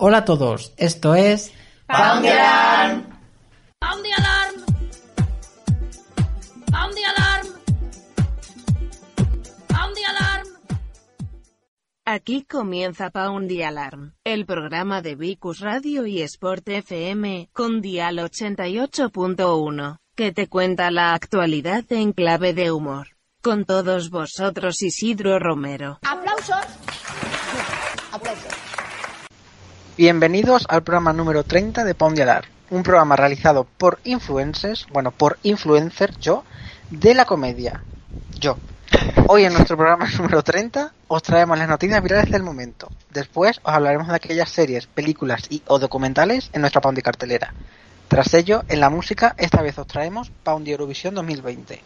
Hola a todos, esto es... ¡Pound the Alarm! ¡Pound the Alarm! ¡Pound the Alarm! ¡Pound the Alarm! Aquí comienza Pound the Alarm, el programa de Vicus Radio y Sport FM, con Dial 88.1, que te cuenta la actualidad en clave de humor. Con todos vosotros Isidro Romero. ¡Aplausos! ¡Aplausos! Bienvenidos al programa número 30 de Pound the Alarm, un programa realizado por influencers, bueno, por influencer yo, de la comedia. Yo. Hoy en nuestro programa número 30 os traemos las noticias virales del momento. Después os hablaremos de aquellas series, películas y o documentales en nuestra Pound cartelera. Tras ello, en la música, esta vez os traemos Pound Eurovisión 2020.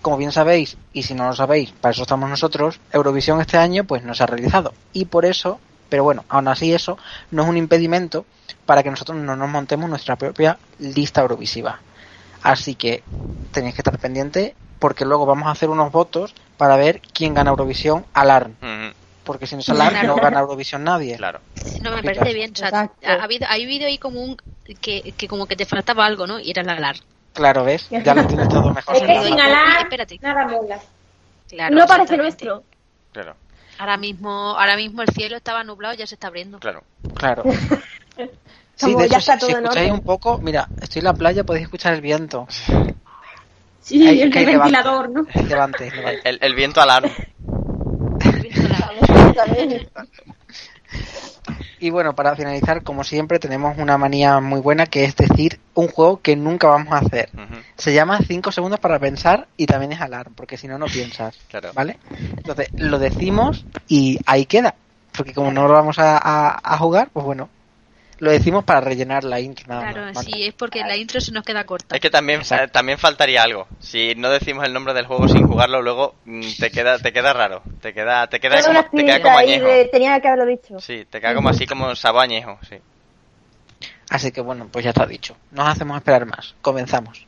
Como bien sabéis, y si no lo sabéis, para eso estamos nosotros, Eurovisión este año pues no se ha realizado. Y por eso pero bueno, aún así eso no es un impedimento para que nosotros no nos montemos nuestra propia lista eurovisiva. Así que tenéis que estar pendientes porque luego vamos a hacer unos votos para ver quién gana Eurovisión Alarm. Porque si no es Alarm no gana Eurovisión nadie. Claro. No, me parece bien. O sea, ha habido, ha habido ahí como un. Que, que como que te faltaba algo, ¿no? Y era la alar. Claro, ¿ves? Ya lo tienes todo mejor. Es que sin separado. alar, Espérate. nada mola. Claro, no parece nuestro. Claro, Ahora mismo, ahora mismo el cielo estaba nublado y ya se está abriendo. claro. Claro. Sí, Como de ya hecho, está si, todo si en escucháis orden. un poco, mira, estoy en la playa, podéis escuchar el viento. Sí, Hay- el del levante. ventilador, ¿no? Levante, levante. El, el viento alarm. Y bueno, para finalizar, como siempre, tenemos una manía muy buena que es decir un juego que nunca vamos a hacer. Ujú, Se llama 5 segundos para pensar y también es alarm, porque si no, no piensas. Claro. ¿Vale? Entonces, lo decimos y ahí queda. Porque como no lo vamos a, a- a jugar, pues bueno, lo decimos para rellenar la intro nada Claro, más, ¿vale? sí, es porque la intro se nos queda corta. Es que también, eh, también faltaría algo. Si no decimos el nombre del juego sin jugarlo, luego mm, te queda, te queda raro. Te queda, te queda como, te queda espinita como ahí añejo. de- tenía que haberlo dicho. Sí, te queda como así como sabor añejo, sí. Así que bueno, pues ya está dicho. No os hacemos esperar más. Comenzamos.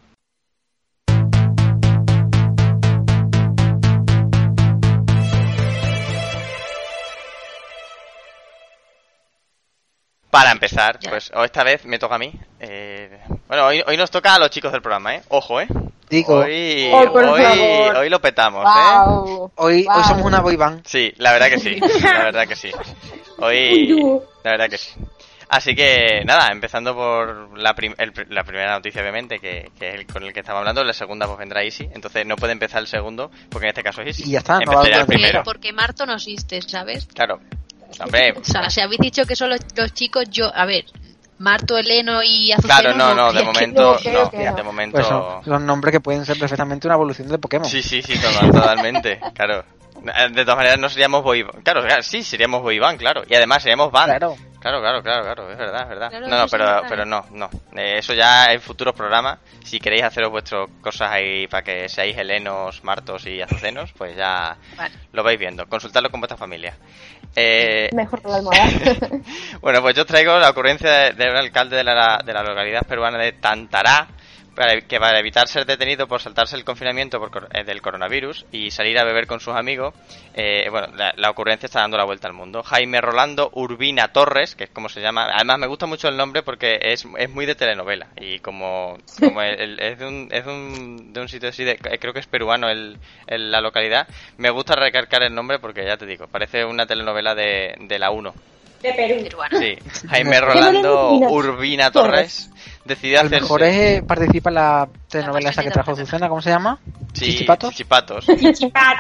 Para empezar, Ya. pues esta vez me toca a mí. Eh, bueno, hoy, hoy nos toca a los chicos del programa, ¿eh? Ojo, ¿eh? Digo, Hoy, Oh, hoy, lo petamos, ¿eh? Hoy, Wow. hoy somos una boy band. Sí, la verdad que sí, la verdad que sí. Hoy, la verdad que sí. Así que nada, empezando por la, prim- el la primera noticia, obviamente, que, que es el con el que estamos hablando, la segunda pues vendrá Easy, entonces no puede empezar el segundo, porque en este caso es Easy. Y ya está, no va a Empezaría el primero. porque Marto no existe, ¿sabes? Claro. Hombre, O sea, si habéis dicho que son los, los chicos, yo, a ver, Marto, Eleno y Azuceno. claro, no, no, de momento, no, de momento... Pues son, son nombres que pueden ser perfectamente una evolución de Pokémon. Sí, sí, sí, total- totalmente, claro. De todas maneras no seríamos boy Claro, claro, sí, seríamos boy band, claro. Y además seríamos band. Claro. Claro, claro, claro, claro, es verdad, es verdad. Claro, no, no, pero, pero no, no. Eh, eso ya en futuros programas, si queréis haceros vuestras cosas ahí para que seáis helenos, martos y azucenos, pues ya Vale. lo vais viendo. Consultadlo con vuestra familia. Eh, Mejor que la almohada. bueno, pues yo os traigo la ocurrencia de- del alcalde de la, de la localidad peruana de Tantará, para, que para evitar ser detenido por saltarse el confinamiento por eh, del coronavirus y salir a beber con sus amigos, eh, bueno, la, la ocurrencia está dando la vuelta al mundo. Jaime Rolando Urbina Torres, que es como se llama, además me gusta mucho el nombre porque es, es muy de telenovela y como, como el- el- es, de un, es de un, de un sitio así, de, eh, creo que es peruano el, el- la localidad, me gusta recalcar el nombre porque ya te digo, parece una telenovela de, de la 1. De Perú. Peruano. Sí, Jaime Rolando Urbina Torres decidió hacerse... mejor es, eh, participa en la telenovela La esa que trajo Azucena, ¿cómo se llama? Sí, ¿Chichipatos? Chichipatos.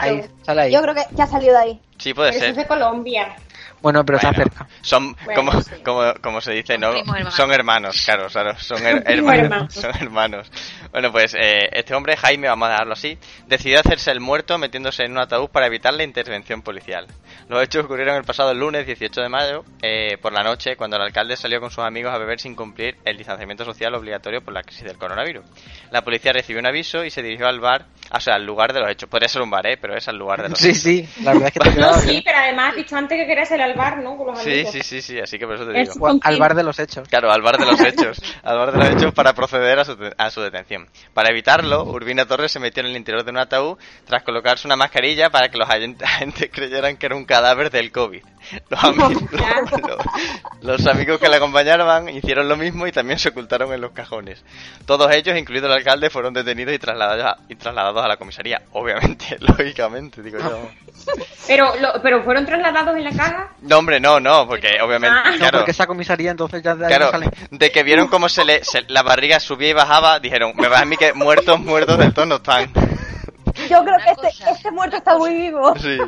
Ahí, sale ahí. Yo creo que, que ha salido de ahí. Sí, puede Eso es ser. de Colombia. Bueno, pero está Bueno, cerca. Son, Bueno, como, sí. como, como se dice, ¿no? Son hermanos, claro, claro, son her- hermanos. hermanos. Son hermanos. Bueno, pues eh, este hombre, Jaime, vamos a dejarlo así, decidió hacerse el muerto metiéndose en un ataúd para evitar la intervención policial. Los hechos ocurrieron el pasado lunes 18 de mayo, eh, por la noche, cuando el alcalde salió con sus amigos a beber sin cumplir el distanciamiento social obligatorio por la crisis del coronavirus. La policía recibió un aviso y se dirigió al bar, o sea, al lugar de los hechos. Podría ser un bar, ¿eh? Pero es al lugar de los Sí, hechos. sí, la verdad es que te ha No, sí, pero además has dicho antes que querías ir al bar, ¿no? Con los Sí, amigos. sí, sí, sí, así que por eso te Es- digo. Al- bar de los hechos. Claro, al bar de los hechos. Al bar de los hechos para proceder a su, a su detención. Para evitarlo, Urbina Torres se metió en el interior de un ataúd tras colocarse una mascarilla para que los agen- agentes creyeran que era un cadáver del COVID. Los, ami- los- los amigos que le acompañaban hicieron lo mismo y también se ocultaron en los cajones. Todos ellos, incluido el alcalde, fueron detenidos y trasladados a, y trasladados a la comisaría. Obviamente, lógicamente, digo yo. Pero, lo- pero fueron trasladados en la caja. No, hombre, no, no, porque obviamente, Ah. No, claro. porque esa comisaría entonces ya de ahí Claro, no sale. de que vieron cómo se le se- la barriga subía y bajaba, dijeron, me va a mí que muertos, muertos del todo no están. Yo creo Una que este, cosa. este muerto está muy vivo. Sí.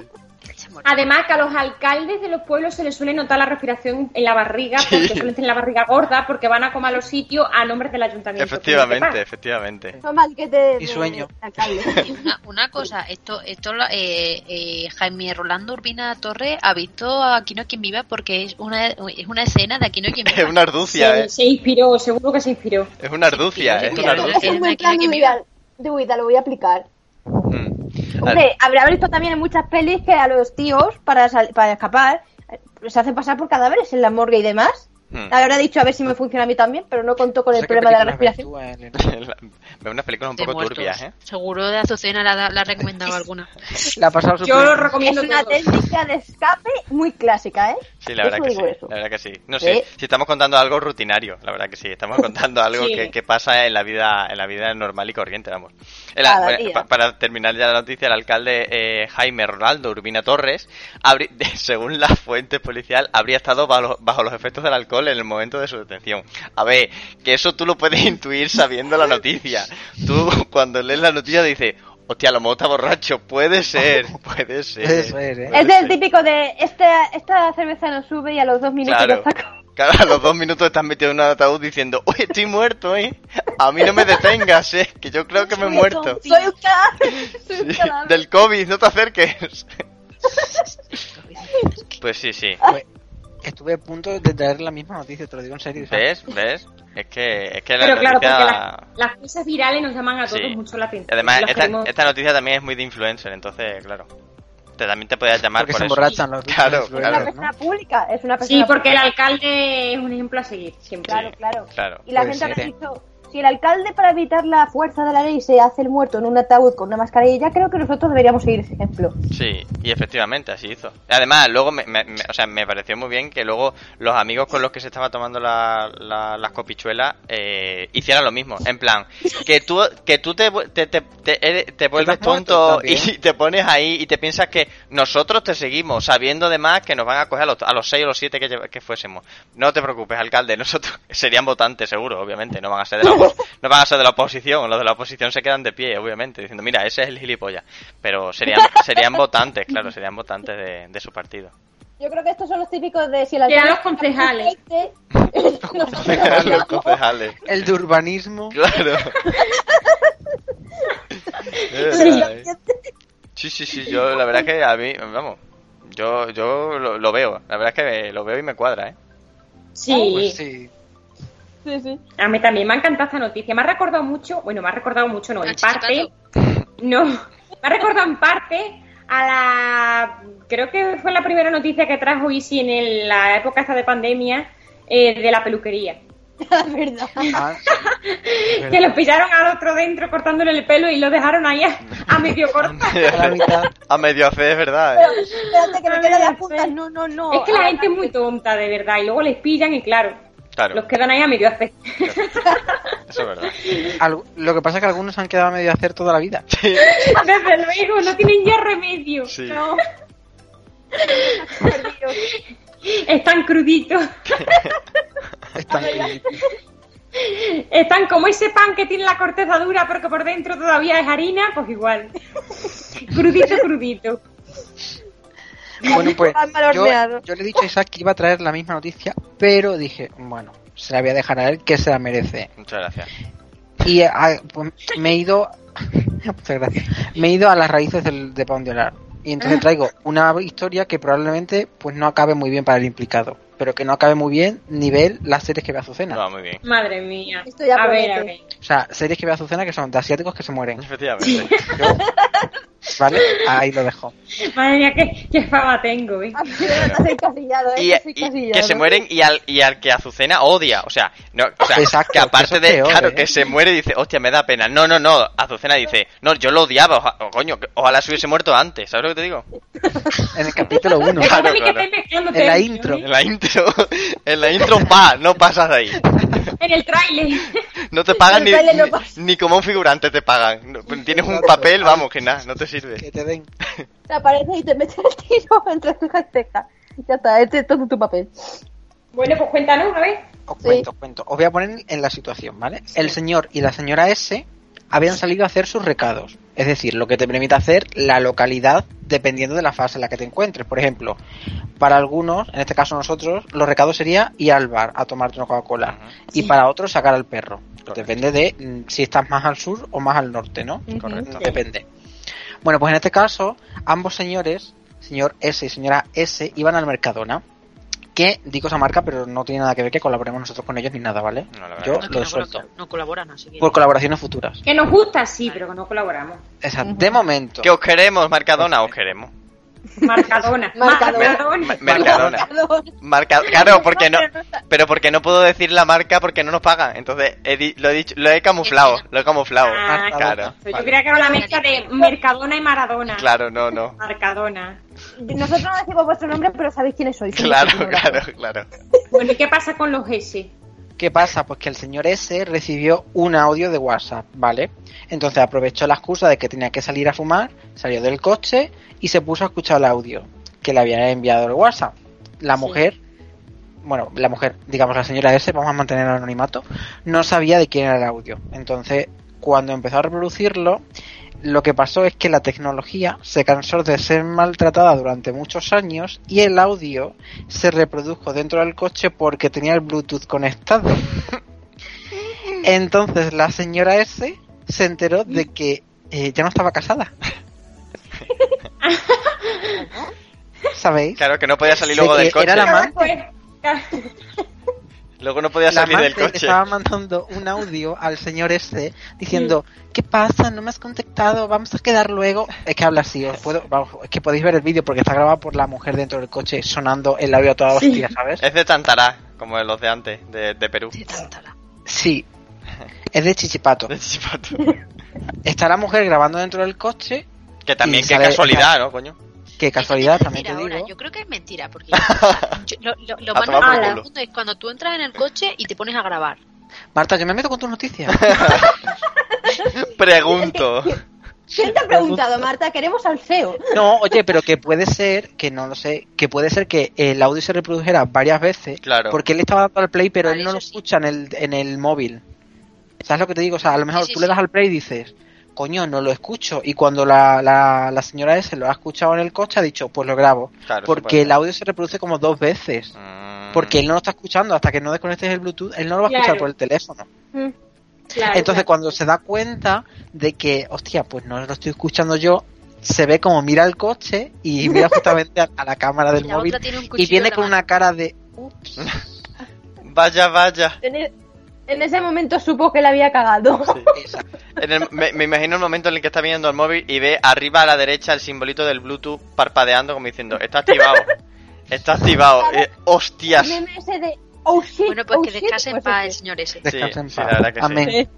Además que a los alcaldes de los pueblos se les suele notar la respiración en la barriga, porque suelen tener la barriga gorda, porque van a comer a los sitios a nombres del ayuntamiento. Efectivamente, efectivamente. Que te. Y sueño. Una, una cosa, esto, esto lo- eh, eh, Jaime Rolando Urbina Torres ha visto a Aquí no hay quien viva porque es una, es una escena de Aquí no hay quien Es viva. una arducia, Se, eh. se inspiró, seguro que se inspiró. Es una arducia, es una arducia. Es plan no de hay quien vida, de vida, lo voy a aplicar. Mm. Hombre, habrá visto también en muchas pelis que a los tíos, para, sal- para escapar, se hacen pasar por cadáveres en la morgue y demás. Mm. Habrá dicho a ver si me funciona a mí también, pero no contó con el problema de la respiración. Veo unas películas un poco muertos. turbias, ¿eh? Seguro de Azucena la, la ha recomendado alguna. La ha pasado Yo lo. Es recomiendo una todo. técnica de escape muy clásica, ¿eh? Sí, la verdad que sí. digo eso. La verdad que sí. No Sí. sé, si estamos contando algo rutinario, la verdad que sí. Estamos contando algo Sí. que, que pasa en la vida en la vida normal y corriente, vamos. El- Cada bueno, día. pa- para terminar ya la noticia, el alcalde eh, Jaime Ronaldo Urbina Torres, habrí- según la fuente policial, habría estado bajo, bajo los efectos del alcohol en el momento de su detención. A ver, que eso tú lo puedes intuir sabiendo la noticia. Tú cuando lees la noticia dices, hostia, lo está borracho. Puede ser, puede ser. Puede ser, ¿eh? Es del ser. típico de esta, esta cerveza no sube y a los dos minutos Claro. Claro, a los dos minutos estás metido en un ataúd diciendo, uy, estoy muerto, ¿eh? A mí no me detengas, ¿eh? Que yo creo que me he muerto. Soy un cadáver. Soy un Sí, cadáver. del COVID, no te acerques. Pues sí, sí. Pues, estuve a punto de traer la misma noticia, te lo digo en serio. ¿sabes? ¿Ves? ¿Ves? Es que, es que la Pero claro, porque noticia... la- las cosas virales nos llaman a todos Sí. mucho la atención. Además, Las esta, queremos- esta noticia también es muy de influencer, entonces, claro. Te, también te podías llamar Porque por se eso. emborrachan los Claro, Es una persona pública, es una persona Sí, porque el alcalde es un ejemplo a seguir, siempre. Claro, claro. Claro. Y la Puede gente ser, ¿eh? Si el alcalde para evitar la fuerza de la ley se hace el muerto en un ataúd con una mascarilla, creo que nosotros deberíamos seguir ese ejemplo. Sí, y efectivamente así hizo. Además, luego me, me- me- o sea, me pareció muy bien que luego los amigos con los que se estaba tomando la- la- las copichuelas eh, hicieran lo mismo. En plan, que tú, que tú te, te, te, te, vuelves tonto y te pones ahí y te piensas que nosotros te seguimos, sabiendo además que nos van a coger a los, a los seis o los siete que, lle- que fuésemos. No te preocupes, alcalde, nosotros serían votantes seguro, obviamente, no van a ser de la, no van a ser de la oposición, los de la oposición se quedan de pie, obviamente, diciendo, mira, ese es el gilipollas. Pero serían, serían votantes, claro, serían votantes de, de su partido. Yo creo que estos son los típicos de si alcalde... los concejales. Los concejales. El de urbanismo. Claro. Es. Sí, sí, sí, yo la verdad que a mí, vamos, yo, yo lo, lo veo, la verdad es que me- lo veo y me cuadra, ¿eh? Sí, Pues sí. Sí, sí. a mí también me ha encantado esta noticia. Me ha recordado mucho, bueno, me ha recordado mucho, no, en parte. No, me ha recordado en parte a la. Creo que fue la primera noticia que trajo Isi en el- la época esta de pandemia eh, de la peluquería. Es verdad. Ah, Que lo verdad. pillaron al otro dentro cortándole el pelo y lo dejaron ahí a, a medio cortar. A medio hacer, es verdad, Pero, ¿eh? espérate, que me quedan las puntas. No, no, no. Es que la Ah, gente es muy tonta, de verdad, y luego les pillan y claro, Claro, los quedan ahí a medio hacer. eso es verdad. Al- Lo que pasa es que algunos se han quedado a medio hacer toda la vida. Desde luego, no tienen ya remedio. Sí. No, están cruditos. Están Están como ese pan que tiene la corteza dura pero que por dentro todavía es harina, pues igual. crudito, crudito. Bueno, pues yo, le he dicho a Isaac que iba a traer la misma noticia, pero dije, bueno, se la voy a dejar a él que se la merece. Muchas gracias. Y ah, pues, me he ido. Muchas gracias. Me he ido a las raíces del, de Hablar. Y entonces traigo una historia que probablemente pues no acabe muy bien para el implicado. Pero que no acabe muy bien nivel las series que ve Azucena. Va muy bien. Madre mía. Esto ya a ver, a ver. O sea, series que ve Azucena que son de asiáticos que se mueren. Efectivamente. Yo- ¿Vale? Ahí lo dejo. Madre mía, qué, qué fama tengo, ¿eh? Encasillado, ¿eh? Y, y que se mueren y al, y al que Azucena odia. O sea, no, o sea Exacto, que aparte de, peor, claro, ¿eh? que se muere y dice, hostia, me da pena. No, no, no. Azucena dice, no, yo lo odiaba. oja- oh, coño, ojalá se hubiese muerto antes. ¿Sabes lo que te digo? En el capítulo 1. Es como Claro, En la intro. En la intro, en la intro, pa, no pasas de ahí. En el tráiler. No te pagan ni, trailer no ni, como un figurante te pagan. Tienes un papel, vamos, que nada, no te sirve. Que te den. Te aparece y te mete el tiro entre ceja y ceja. Ya está, este es todo tu papel. Bueno, pues cuéntanos, a ver. Os Sí. cuento, os cuento. Os voy a poner en la situación, ¿vale? El señor y la señora S habían salido a hacer sus recados. Es decir, lo que te permite hacer la localidad dependiendo de la fase en la que te encuentres. Por ejemplo, para algunos, en este caso nosotros, los recados sería ir al bar a tomarte una Coca-Cola. Y para otros, sacar al perro. Depende de mm, si estás más al sur o más al norte, ¿no? Correcto. Depende. Bueno, pues en este caso, ambos señores, señor S y señora S, iban al Mercadona. Que digo esa marca, pero no tiene nada que ver que colaboremos nosotros con ellos ni nada, ¿vale? No, la verdad Yo que No, lo no, suelto. no colaboran, así que... Por colaboraciones futuras. Que nos gusta, sí, pero que no colaboramos. Exacto. De momento. Que os queremos, Marcadona, os queremos. Marcadona. Marcadona. Marcadona. Ma- Mercadona. Marca, claro, porque no, pero porque no puedo decir la marca porque no nos pagan. Entonces he lo he dicho, lo he camuflado, lo he camuflado. Ah, claro, Yo vale. creía que era la mezcla de Mercadona y Maradona. claro, no, no. Marcadona. Nosotros no decimos vuestro nombre, pero sabéis quiénes sois. Claro, claro, claro. Bueno, ¿y qué pasa con los S? ¿Qué pasa? Pues que el señor S recibió un audio de WhatsApp, ¿vale? Entonces aprovechó la excusa de que tenía que salir a fumar, salió del coche y se puso a escuchar el audio que le había enviado el WhatsApp. La mujer, bueno, la mujer, digamos la señora S, vamos a mantener el anonimato, no sabía de quién era el audio. Entonces, cuando empezó a reproducirlo, lo que pasó es que la tecnología se cansó de ser maltratada durante muchos años y el audio se reprodujo dentro del coche porque tenía el Bluetooth conectado. Entonces la señora S se enteró de que eh, ya no estaba casada. ¿Sabéis? Claro que no podía salir luego del coche. era la amante. Luego no podía La salir del coche. estaba mandando un audio al señor S diciendo ¿Qué pasa? ¿No me has contactado? ¿Vamos a quedar luego? Es que habla así, os puedo, vamos, es que podéis ver el vídeo porque está grabado por la mujer dentro del coche sonando el audio a toda Sí. hostia, ¿sabes? Es de Tantará, como los de antes, de, de Perú. De tántala. Sí. Es de Chichipato. De Chichipato. Está la mujer grabando dentro del coche, Que también, qué sale- casualidad, ¿no, coño? que casualidad también te digo. ahora. Yo creo que es mentira, porque yo- lo, lo- lo A más normal del culo. mundo es cuando tú entras en el coche y te pones a grabar. Marta, yo me meto con tus noticias. Pregunto. ¿Quién te ha preguntado, Marta? Queremos al CEO. No, oye, pero que puede ser, que no lo sé, que puede ser que el audio se reprodujera varias veces. Claro. Porque él estaba dando al play, pero Vale, él no lo sí. escucha en el, en el móvil. ¿Sabes lo que te digo? O sea, a lo mejor Sí, sí, tú le das al play y dices, coño, no lo escucho. Y cuando la, la, la señora S lo ha escuchado en el coche, ha dicho, pues lo grabo. Claro, porque el audio se reproduce como dos veces. Mm. Porque él no lo está escuchando hasta que no desconectes el Bluetooth, él no lo va a escuchar por el teléfono. claro, Entonces, claro. cuando se da cuenta de que, hostia, pues no lo estoy escuchando yo, se ve como mira el coche y mira justamente a, a la cámara del la móvil y viene con mano. una cara de, ups, Vaya, vaya. En, ese momento supo que la había cagado. esa. En el- me, me imagino el momento en el que está viendo el móvil y ve arriba a la derecha el simbolito del Bluetooth parpadeando como diciendo, está activado. Está activado. Eh, hostias. Ese de, oh shit, Bueno, pues oh que shit, descanse en pues paz el ese. señor ese. Sí, paz. la verdad que sí. Amén.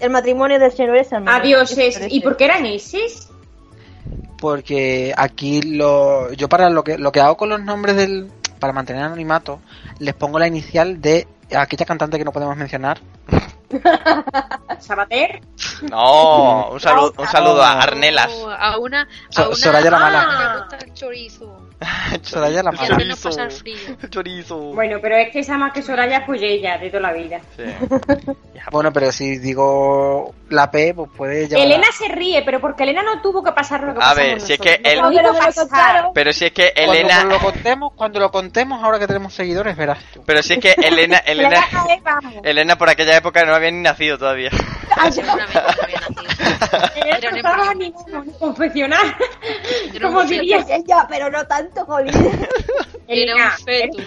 El matrimonio del señor es el meme. Adiós, Ese. ¿Y por qué eran S? Porque aquí lo, yo para lo que, lo que hago con los nombres del, para mantener anonimato, les pongo la inicial de aquella cantante que no podemos mencionar. ¿Sabater? No, un saludo, un saludo a Arnelas. O a una. A una Soraya la mala. Ah, le gusta el chorizo. Soraya la mala. hacernos pasar frío. Chorizo. Bueno, pero es que esa más que Soraya pues ella de toda la vida. Sí. Bueno, pero si digo la P, pues puede llevar. Elena se ríe, pero porque Elena no tuvo que pasar lo que A ver, si es que el- No Pero lo si es que Elena. cuando lo contemos, cuando lo contemos, ahora que tenemos seguidores, verás tú. Pero si es que Elena, Elena. Elena por aquella época no había ni nacido todavía. Seguramente no había nacido. No un estaba ni, confeccionar. Como feto. dirías. Ya, pero no tanto, jolín. Era Elena, un feto.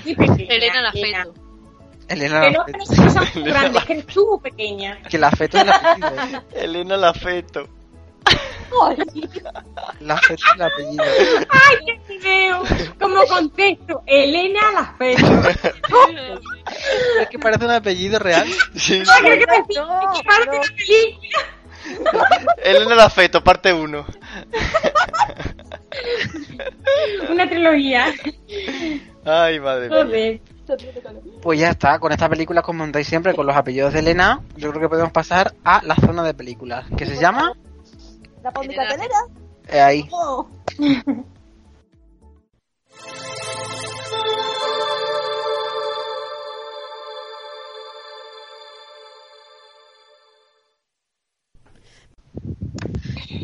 Elena la feto. Elena la no, que feto. nosotros somos muy grandes, que tú pequeña. Que la feto es apellido. Elena la feto. La feto es el apellido. Ay, qué feo. Como contesto, Elena la feto. Es que parece un apellido real. Sí. Ay, creo que me No, que parte no. la película. Elena la feto, parte 1. Una trilogía. Ay, madre mía. Pues ya está, con esta película como montáis siempre con los apellidos de Elena, yo creo que podemos pasar a la zona de películas, que se llama La pondita telera. eh, ahí. Oh.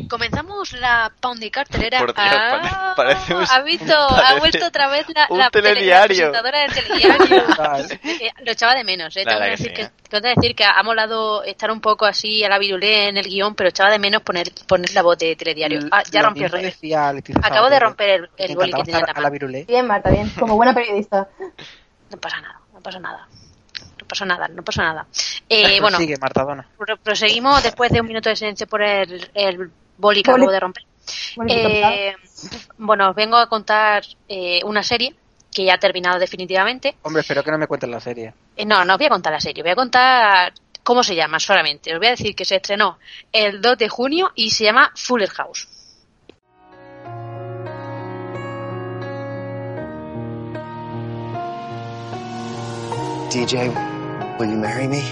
Comenzamos la Pound cartelera. Por Dios, Ah, pare- parece un- ha visto, ha parece vuelto otra vez la, la tele- la telediario. presentadora del telediario. Eh, lo echaba de menos, eh. Tengo que, decir que, eh. tengo que decir que ha molado estar un poco así a la virulé en el guion, pero echaba de menos poner, poner la voz de telediario. Ah, ya Lo rompió mismo redes. decía Leticia Acabo de romper el, el boli que tenía a la virulé. Bien, Marta, bien. Como buena periodista. No pasa nada, no pasa nada. No pasa nada, no pasa nada. Eh, bueno, Sigue, Martadona. pro- proseguimos después de un minuto de silencio por el, el boli que acabo de romper. Bueno, Eh, bueno, os vengo a contar eh, una serie que ya ha terminado definitivamente. Hombre, espero que no me cuentes la serie. Eh, no, no os voy a contar la serie, voy a contar cómo se llama solamente. Os voy a decir que se estrenó el 2 de junio y se llama Fuller House. DJ, will you marry me?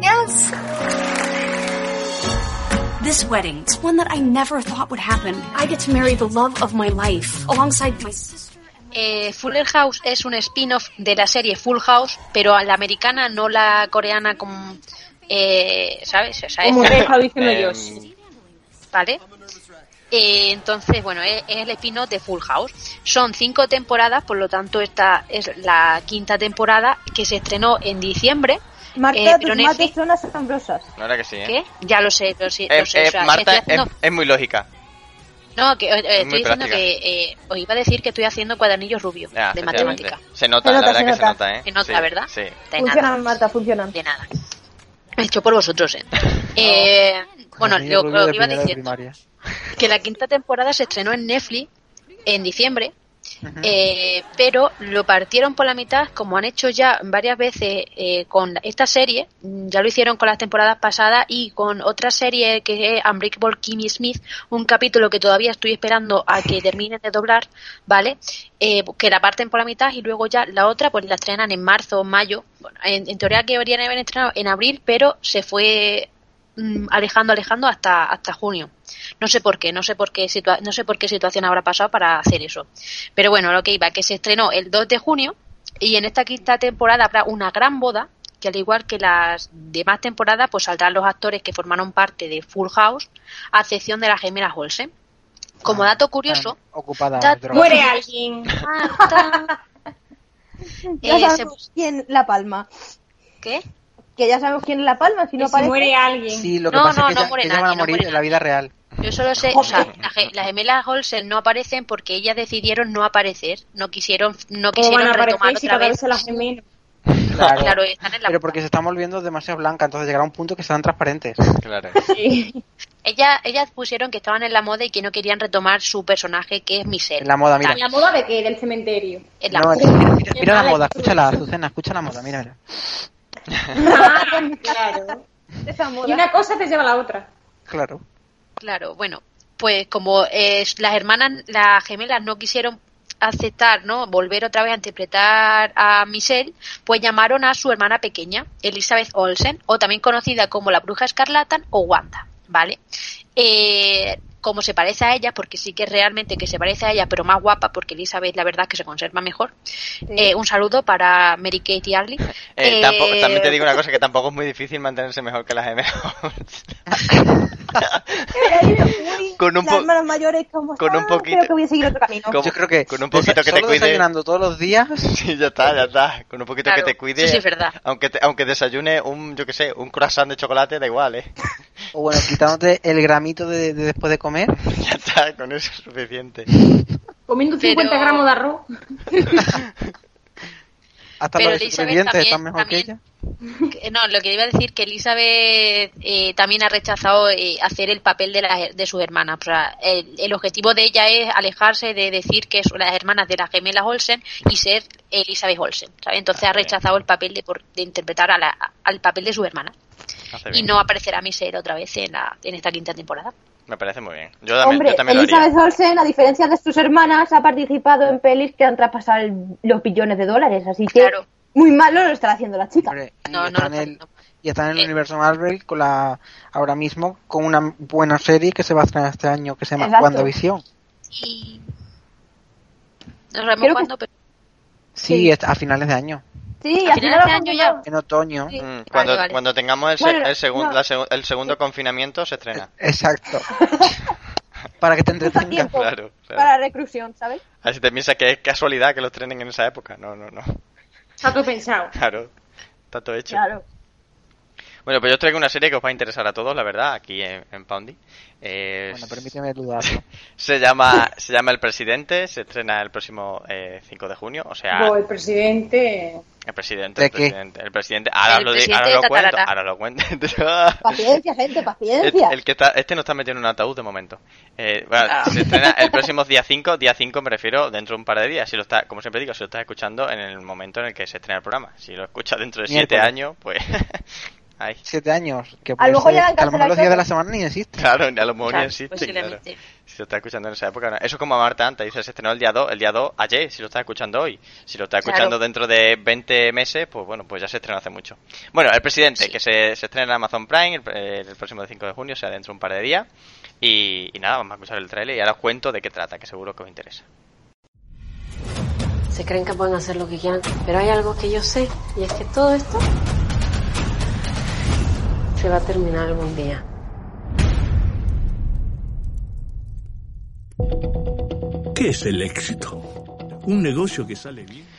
Yes. This wedding is one that I never thought would happen. I get to marry the love of my life alongside my sister. Eh, Fuller House es un spin-off de la serie Full House, pero a la americana, no la coreana como... Eh, ¿Sabes? O sea, es- Como estado diciendo yo. Em, ¿vale? Eh, entonces, bueno, es, es el spin-off de Full House. Son cinco temporadas, por lo tanto, esta es la quinta temporada que se estrenó en diciembre. Marta, Eh, tus pero mates son asombrosas. La verdad que sí, ¿eh? ¿Qué? Ya lo sé, lo sé. Eh, lo sé, eh, o sea, Marta es, es muy lógica. No, que eh, muy estoy diciendo práctica. que eh, os iba a decir que estoy haciendo cuadernillos rubios Ya, de matemática. Se nota, Se la nota, verdad se que se nota. ¿eh? Se nota, Sí, ¿verdad? Sí. De Funcionan, nada, Marta, funcionan. de nada. Hecho por vosotros, ¿eh? Eh, bueno, lo, lo que iba diciendo, que la quinta temporada se estrenó en Netflix en diciembre, eh, pero lo partieron por la mitad, como han hecho ya varias veces eh, con esta serie, mm, ya lo hicieron con las temporadas pasadas y con otra serie que es Unbreakable Kimmy Smith, un capítulo que todavía estoy esperando a que terminen de doblar, ¿vale? Eh, que la parten por la mitad y luego ya la otra pues la estrenan en marzo o mayo. Bueno, en, en teoría que deberían haber estrenado en abril, pero se fue alejando, alejando hasta, hasta junio. No sé por qué, no sé por qué, situa- no sé por qué situación habrá pasado para hacer eso. Pero bueno, lo que iba, que se estrenó el 2 de junio y en esta quinta temporada habrá una gran boda que al igual que las demás temporadas, pues saldrán los actores que formaron parte de Full House, a excepción de la gemela Olsen. Como dato curioso, Ocupada. Muere alguien. Marta, Ya eh, sabemos se- quién la palma. ¿qué? Que ya sabemos quién la palma, si no si aparece. muere alguien. Sí, lo que No, pasa no, es que no muere van nadie, a morir en la vida real. Yo solo sé, o sea, las gemelas Olsen no aparecen porque ellas decidieron no aparecer, no quisieron, no ¿Cómo van quisieron a retomar si otra vez. las gemelas? Claro. Claro, están en la Pero porque se están volviendo demasiado blancas, entonces llegará un punto que serán transparentes. Claro. Sí. Ellas, ellas pusieron que estaban en la moda y que no querían retomar su personaje que es Michelle. En la moda, mira. ¿La moda de qué? Del cementerio. En la No, moda. mira, mira, mira la moda, escúchala, Azucena, escucha la moda, mira, mira. Claro. Y una cosa te lleva a la otra. Claro. Claro, bueno, pues como eh, las hermanas, las gemelas no quisieron aceptar, ¿no? Volver otra vez a interpretar a Michelle, pues llamaron a su hermana pequeña, Elizabeth Olsen, o también conocida como la bruja escarlata o Wanda. ¿vale? Eh, como se parece a ella, porque sí que es realmente que se parece a ella, pero más guapa, porque Elizabeth la verdad es que se conserva mejor. Eh, un saludo para Mary Kate y Arlie. Eh, Eh, tampoco- también te digo una cosa, que tampoco es muy difícil mantenerse mejor que las gemelas. Con un Las mayores como con un poquito- Creo que voy a seguir otro camino. Como- Yo creo que con un poquito que te cuide. desayunando todos los días. Sí, ya está, ya está. Con un poquito Claro, que te cuide. sí es verdad. Aunque, te- aunque desayune un, yo que sé, un croissant de chocolate, da igual, ¿eh? O bueno, quitándote el gramito de, de después de comer. Ya está, con eso es suficiente. Comiendo Pero- 50 gramos de arroz. Hasta Pero los Elizabeth supervivientes también- están mejor que ella. también- que- No, lo que iba a decir que Elizabeth eh, también ha rechazado eh, hacer el papel de, las- de sus hermanas. O sea, el, el objetivo de ella es alejarse de decir que son las hermanas de las gemelas Olsen y ser Elizabeth Olsen. ¿sabes? Entonces Ah, ha bien. rechazado el papel de, por- de interpretar a la- al papel de su hermana. Hace Y bien. no aparecerá Michelle otra vez en, la, en esta quinta temporada. Me parece muy bien. Yo también, Hombre, yo también lo haría. Elizabeth Olsen, a diferencia de sus hermanas, ha participado en pelis que han traspasado el- los billones de dólares, así que Claro. muy malo lo estará haciendo la chica. Hombre, y, No, no, está no, en el, no. y está en el Eh. universo Marvel con la ahora mismo con una buena serie que se va a estrenar este año que se llama Exacto. WandaVision. Y... No sabemos Creo que- cuándo, pero Sí, Sí. es a finales de año, Sí, ¿A final de lo han año ya? en otoño. Sí. Mm, cuando, vale. cuando tengamos el, se- Bueno, el, segun- no. la el segundo confinamiento se estrena. Exacto. Para que te entretengas. tiempo Claro, claro. para la reclusión, ¿sabes? Así te piensas que es casualidad que los trenen en esa época. No, no, no. Está todo pensado. Claro. Está todo hecho. Claro. Bueno, pues yo os traigo una serie que os va a interesar a todos, la verdad, aquí en, en Poundy. Eh, Bueno, permíteme dudarlo. se llama se llama El Presidente, se estrena el próximo eh, 5 de junio, o sea, Pues el presidente. el presidente, ¿De el presidente, el presidente, ahora El lo, presidente ahora lo cuento, ahora lo cuento. Paciencia, gente, El, paciencia. el que está, este no está metido en un ataúd de momento. Eh, bueno, Ah. Se estrena el próximo día 5, día 5 me refiero dentro de un par de días. Si lo está, como siempre digo, si lo estás escuchando en el momento en el que se estrena el programa. Si lo escuchas dentro de 7 Miércoles. años, pues... Ahí. Siete años. Que A lo mejor ser- ya han que a lo mejor los días de la semana ni existen. Claro, a lo mejor ni Claro, existe, posiblemente. claro. Si lo estás escuchando en esa época, no. Eso es como a Marta antes, dice, se estrenó el día 2, el día 2 ayer, si lo estás escuchando hoy. Si lo estás Claro. escuchando dentro de 20 meses, pues bueno, pues ya se estrenó hace mucho. Bueno, El Presidente, Sí. que se, se estrena en Amazon Prime el, el próximo 5 de junio, o sea, dentro de un par de días. Y, y nada, vamos a escuchar el trailer y ahora os cuento de qué trata, que seguro que os interesa. Se creen que pueden hacer lo que quieran, pero hay algo que yo sé, y es que todo esto se va a terminar algún día. ¿Qué es el éxito? Un negocio que sale bien.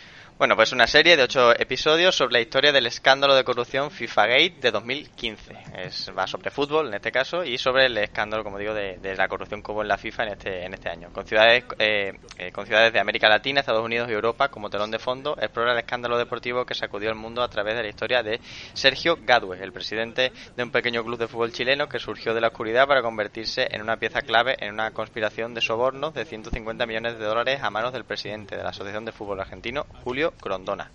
Bueno, pues una serie de ocho episodios sobre la historia del escándalo de corrupción FIFA Gate de 2015. Es, va sobre fútbol en este caso y sobre el escándalo, como digo, de, la corrupción que hubo en la FIFA en este, en este año. Con ciudades, eh, eh, con ciudades de América Latina, Estados Unidos y Europa como telón de fondo, explora el escándalo deportivo que sacudió el mundo a través de la historia de Sergio Gadwe, el presidente de un pequeño club de fútbol chileno que surgió de la oscuridad para convertirse en una pieza clave en una conspiración de sobornos de 150 millones de dólares a manos del presidente de la Asociación de Fútbol Argentino, Julio Grondona.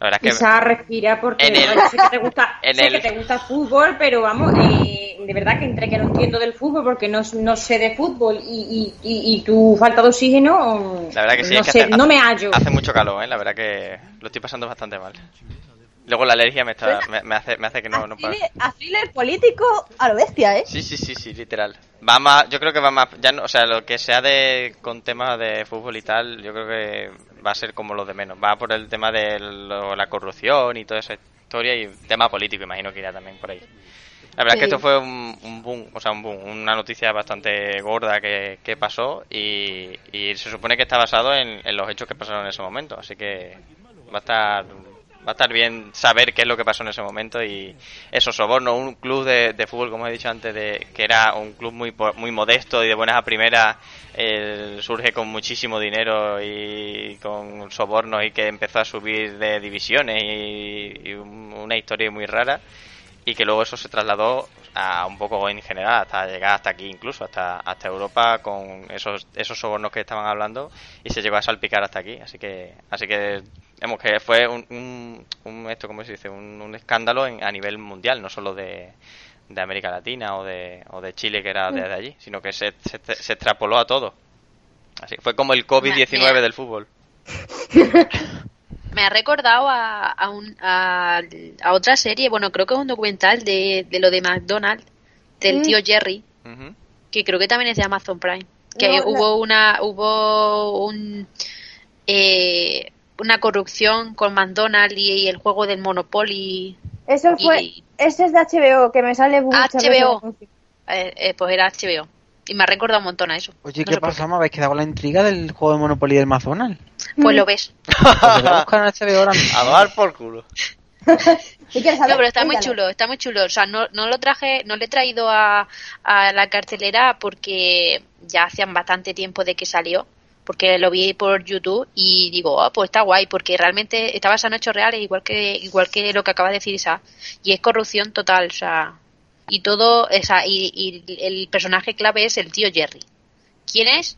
La verdad es que Quizá respira porque En el- sé que te gusta, en sé el- que te gusta el fútbol, pero vamos, eh, de verdad que entre que no entiendo del fútbol porque no, no sé de fútbol y, y, y, y tu falta de oxígeno, La verdad que sí, no es que sé, hace, no me hallo. hace mucho calor, ¿eh? La verdad que lo estoy pasando bastante mal. Luego la alergia me, está, me, me hace, me hace que no, no Thriller- A thriller político a lo bestia, ¿eh? Sí, sí, sí, sí, literal. Va más, yo creo que va más, ya no, o sea, lo que sea de con temas de fútbol y tal, yo creo que va a ser como lo de menos. Va por el tema de lo- la corrupción y toda esa historia y tema político, imagino que irá también por ahí. La verdad es que esto fue un, un boom, o sea, un boom, una noticia bastante gorda que, que pasó y, y se supone que está basado en, en los hechos que pasaron en ese momento, así que va a estar va a estar bien saber qué es lo que pasó en ese momento y esos sobornos, un club de, fútbol, como he dicho antes, de, que era un club muy muy modesto y de buenas a primeras, eh, surge con muchísimo dinero y con sobornos y que empezó a subir de divisiones y, y un- una historia muy rara y que luego eso se trasladó a un poco en general hasta llegar hasta aquí incluso hasta hasta Europa con esos esos sobornos que estaban hablando y se llegó a salpicar hasta aquí. Así que así que vemos que fue un, un, un- esto como se dice un, un escándalo en- a nivel mundial no solo de, de América Latina o de, o de Chile que era desde allí sino que se, se, se extrapoló a todo. Así fue como el COVID-19 del fútbol. Me ha recordado a, a, un- a- a otra serie, bueno, creo que es un documental de, de lo de McDonald's, del Mm. tío Jerry, que creo que también es de Amazon Prime. Que No, hubo una, hubo un, eh, una corrupción con McDonald's y, el juego del Monopoly. Eso fue. Y- Ese es de HBO, que me sale HBO. Eh, eh, pues era HBO. Y me ha recordado un montón a eso. Oye, No ¿qué pasa? ¿Me habéis quedado con la intriga del juego de Monopoly del McDonald's? Pues lo ves. Pues a buscar en HBO ahora mismo. A dar por culo. Saber, No, pero está muy chulo, está muy chulo. O sea, no, no lo traje, no lo he traído a, a la cartelera porque ya hacían bastante tiempo de que salió. Porque lo vi por YouTube y digo, ah, pues está guay, porque realmente está basado en hechos reales, igual que, igual que lo que acaba de decir Isa. Y es corrupción total, o sea, y todo, o sea, y, y el personaje clave es el tío Jerry. ¿Quién es?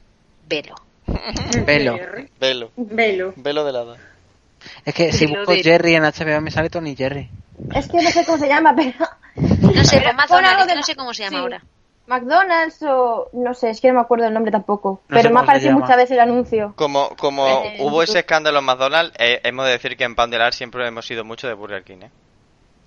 Velo. Velo. Velo. Velo. Velo de lado. Es que si busco de- Jerry en HBO me sale Tony Jerry. Es que no sé cómo se llama, pero. No sé, pues McDonald's, algo de no sé cómo se llama sí. ahora. McDonald's o. No sé, es que no me acuerdo el nombre tampoco. No pero me ha parecido muchas veces el anuncio. Como, como Eh, hubo ese escándalo en McDonald's, eh, hemos de decir que en Pandelar siempre hemos sido mucho de Burger King, ¿eh?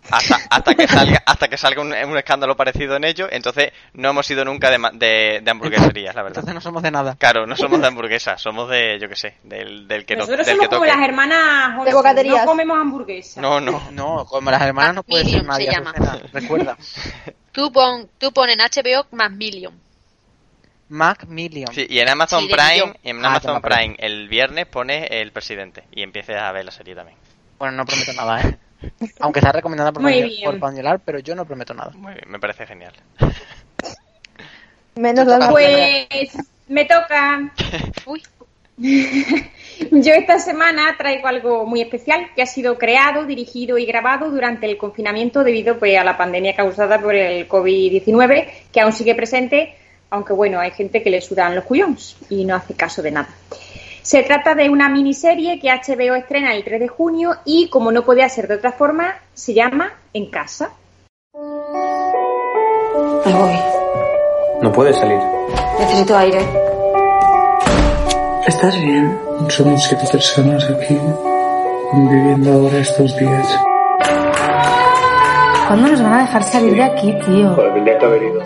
Hasta, hasta que salga, hasta que salga un, un escándalo parecido en ello, entonces no hemos sido nunca de, ma- de, de hamburgueserías, la verdad. Entonces no somos de nada. Claro, no somos de hamburguesas, somos de, yo qué sé, del, del que, no, Nosotros del somos que como toque. las hermanas De bocaterías. no comemos hamburguesas. No, no. No, como las hermanas no puede ser nadie. Recuerda. Tú pon, tú pon en HBO más Million. Macmillion. Sí, y en Amazon Sí, Prime, en Ah, Amazon acuerdo. Prime, el viernes pone el presidente y empieces a ver la serie también. Bueno, no prometo nada, ¿eh? Aunque está recomendada por, por Pandelar, pero yo no prometo nada. Muy bien, me parece genial. Menos Pues me toca. Uy, Yo esta semana traigo algo muy especial que ha sido creado, dirigido y grabado durante el confinamiento debido pues, a la pandemia causada por el COVID-19, que aún sigue presente, aunque bueno, hay gente que le sudan los cuyones y no hace caso de nada. Se trata de una miniserie que HBO estrena el 3 de junio y, como no podía ser de otra forma, se llama En casa. Me voy. No puedes salir. Necesito aire. ¿Estás bien? Somos siete personas aquí conviviendo ahora estos días. ¿Cuándo nos van a dejar salir de aquí, tío? tendría que haber ido.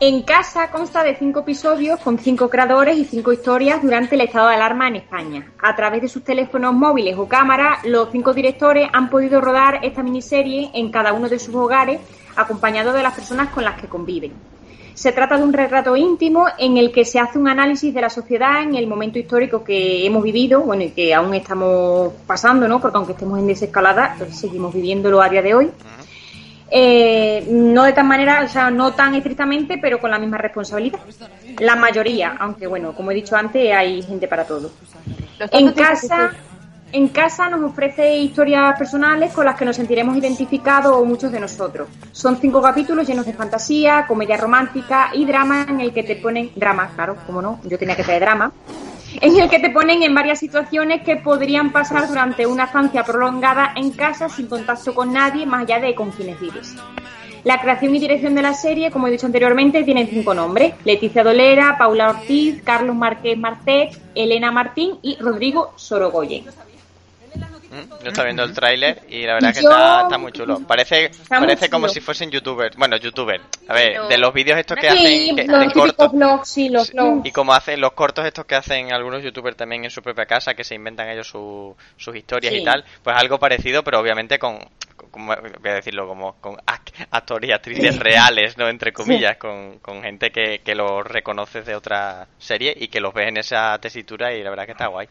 En casa consta de cinco episodios con cinco creadores y cinco historias durante el estado de alarma en España. A través de sus teléfonos móviles o cámaras, los cinco directores han podido rodar esta miniserie en cada uno de sus hogares, acompañados de las personas con las que conviven. Se trata de un retrato íntimo en el que se hace un análisis de la sociedad en el momento histórico que hemos vivido, bueno, y que aún estamos pasando, ¿no? Porque aunque estemos en desescalada, pues seguimos viviéndolo a día de hoy. Eh, no de tan manera, o sea, no tan estrictamente, pero con la misma responsabilidad. La mayoría, aunque bueno, como he dicho antes, hay gente para todo. En casa, en casa nos ofrece historias personales con las que nos sentiremos identificados muchos de nosotros. Son cinco capítulos llenos de fantasía, comedia romántica y drama en el que te ponen drama, claro, como no, yo tenía que traer drama. En el que te ponen en varias situaciones que podrían pasar durante una estancia prolongada en casa sin contacto con nadie más allá de con quienes vives. La creación y dirección de la serie, como he dicho anteriormente, tienen cinco nombres. Leticia Dolera, Paula Ortiz, Carlos Márquez Marcet, Elena Martín y Rodrigo Sorogoyen. Yo estaba viendo el tráiler y la verdad que Yo- está, está muy chulo. Parece, Está muy parece como chulo. si fuesen youtubers. Bueno, youtubers. A ver, Pero- de los vídeos estos que Sí, hacen que- los típicos cortos. sí, los. Y como hacen los cortos estos que hacen algunos youtubers también en su propia casa, que se inventan ellos su- sus historias Sí. y tal, pues algo parecido, pero obviamente con, con- como voy a decirlo, como con act- actores y actrices reales, ¿no? Entre comillas, con, con gente que, que los reconoces de otra serie y que los ves en esa tesitura y la verdad que está guay.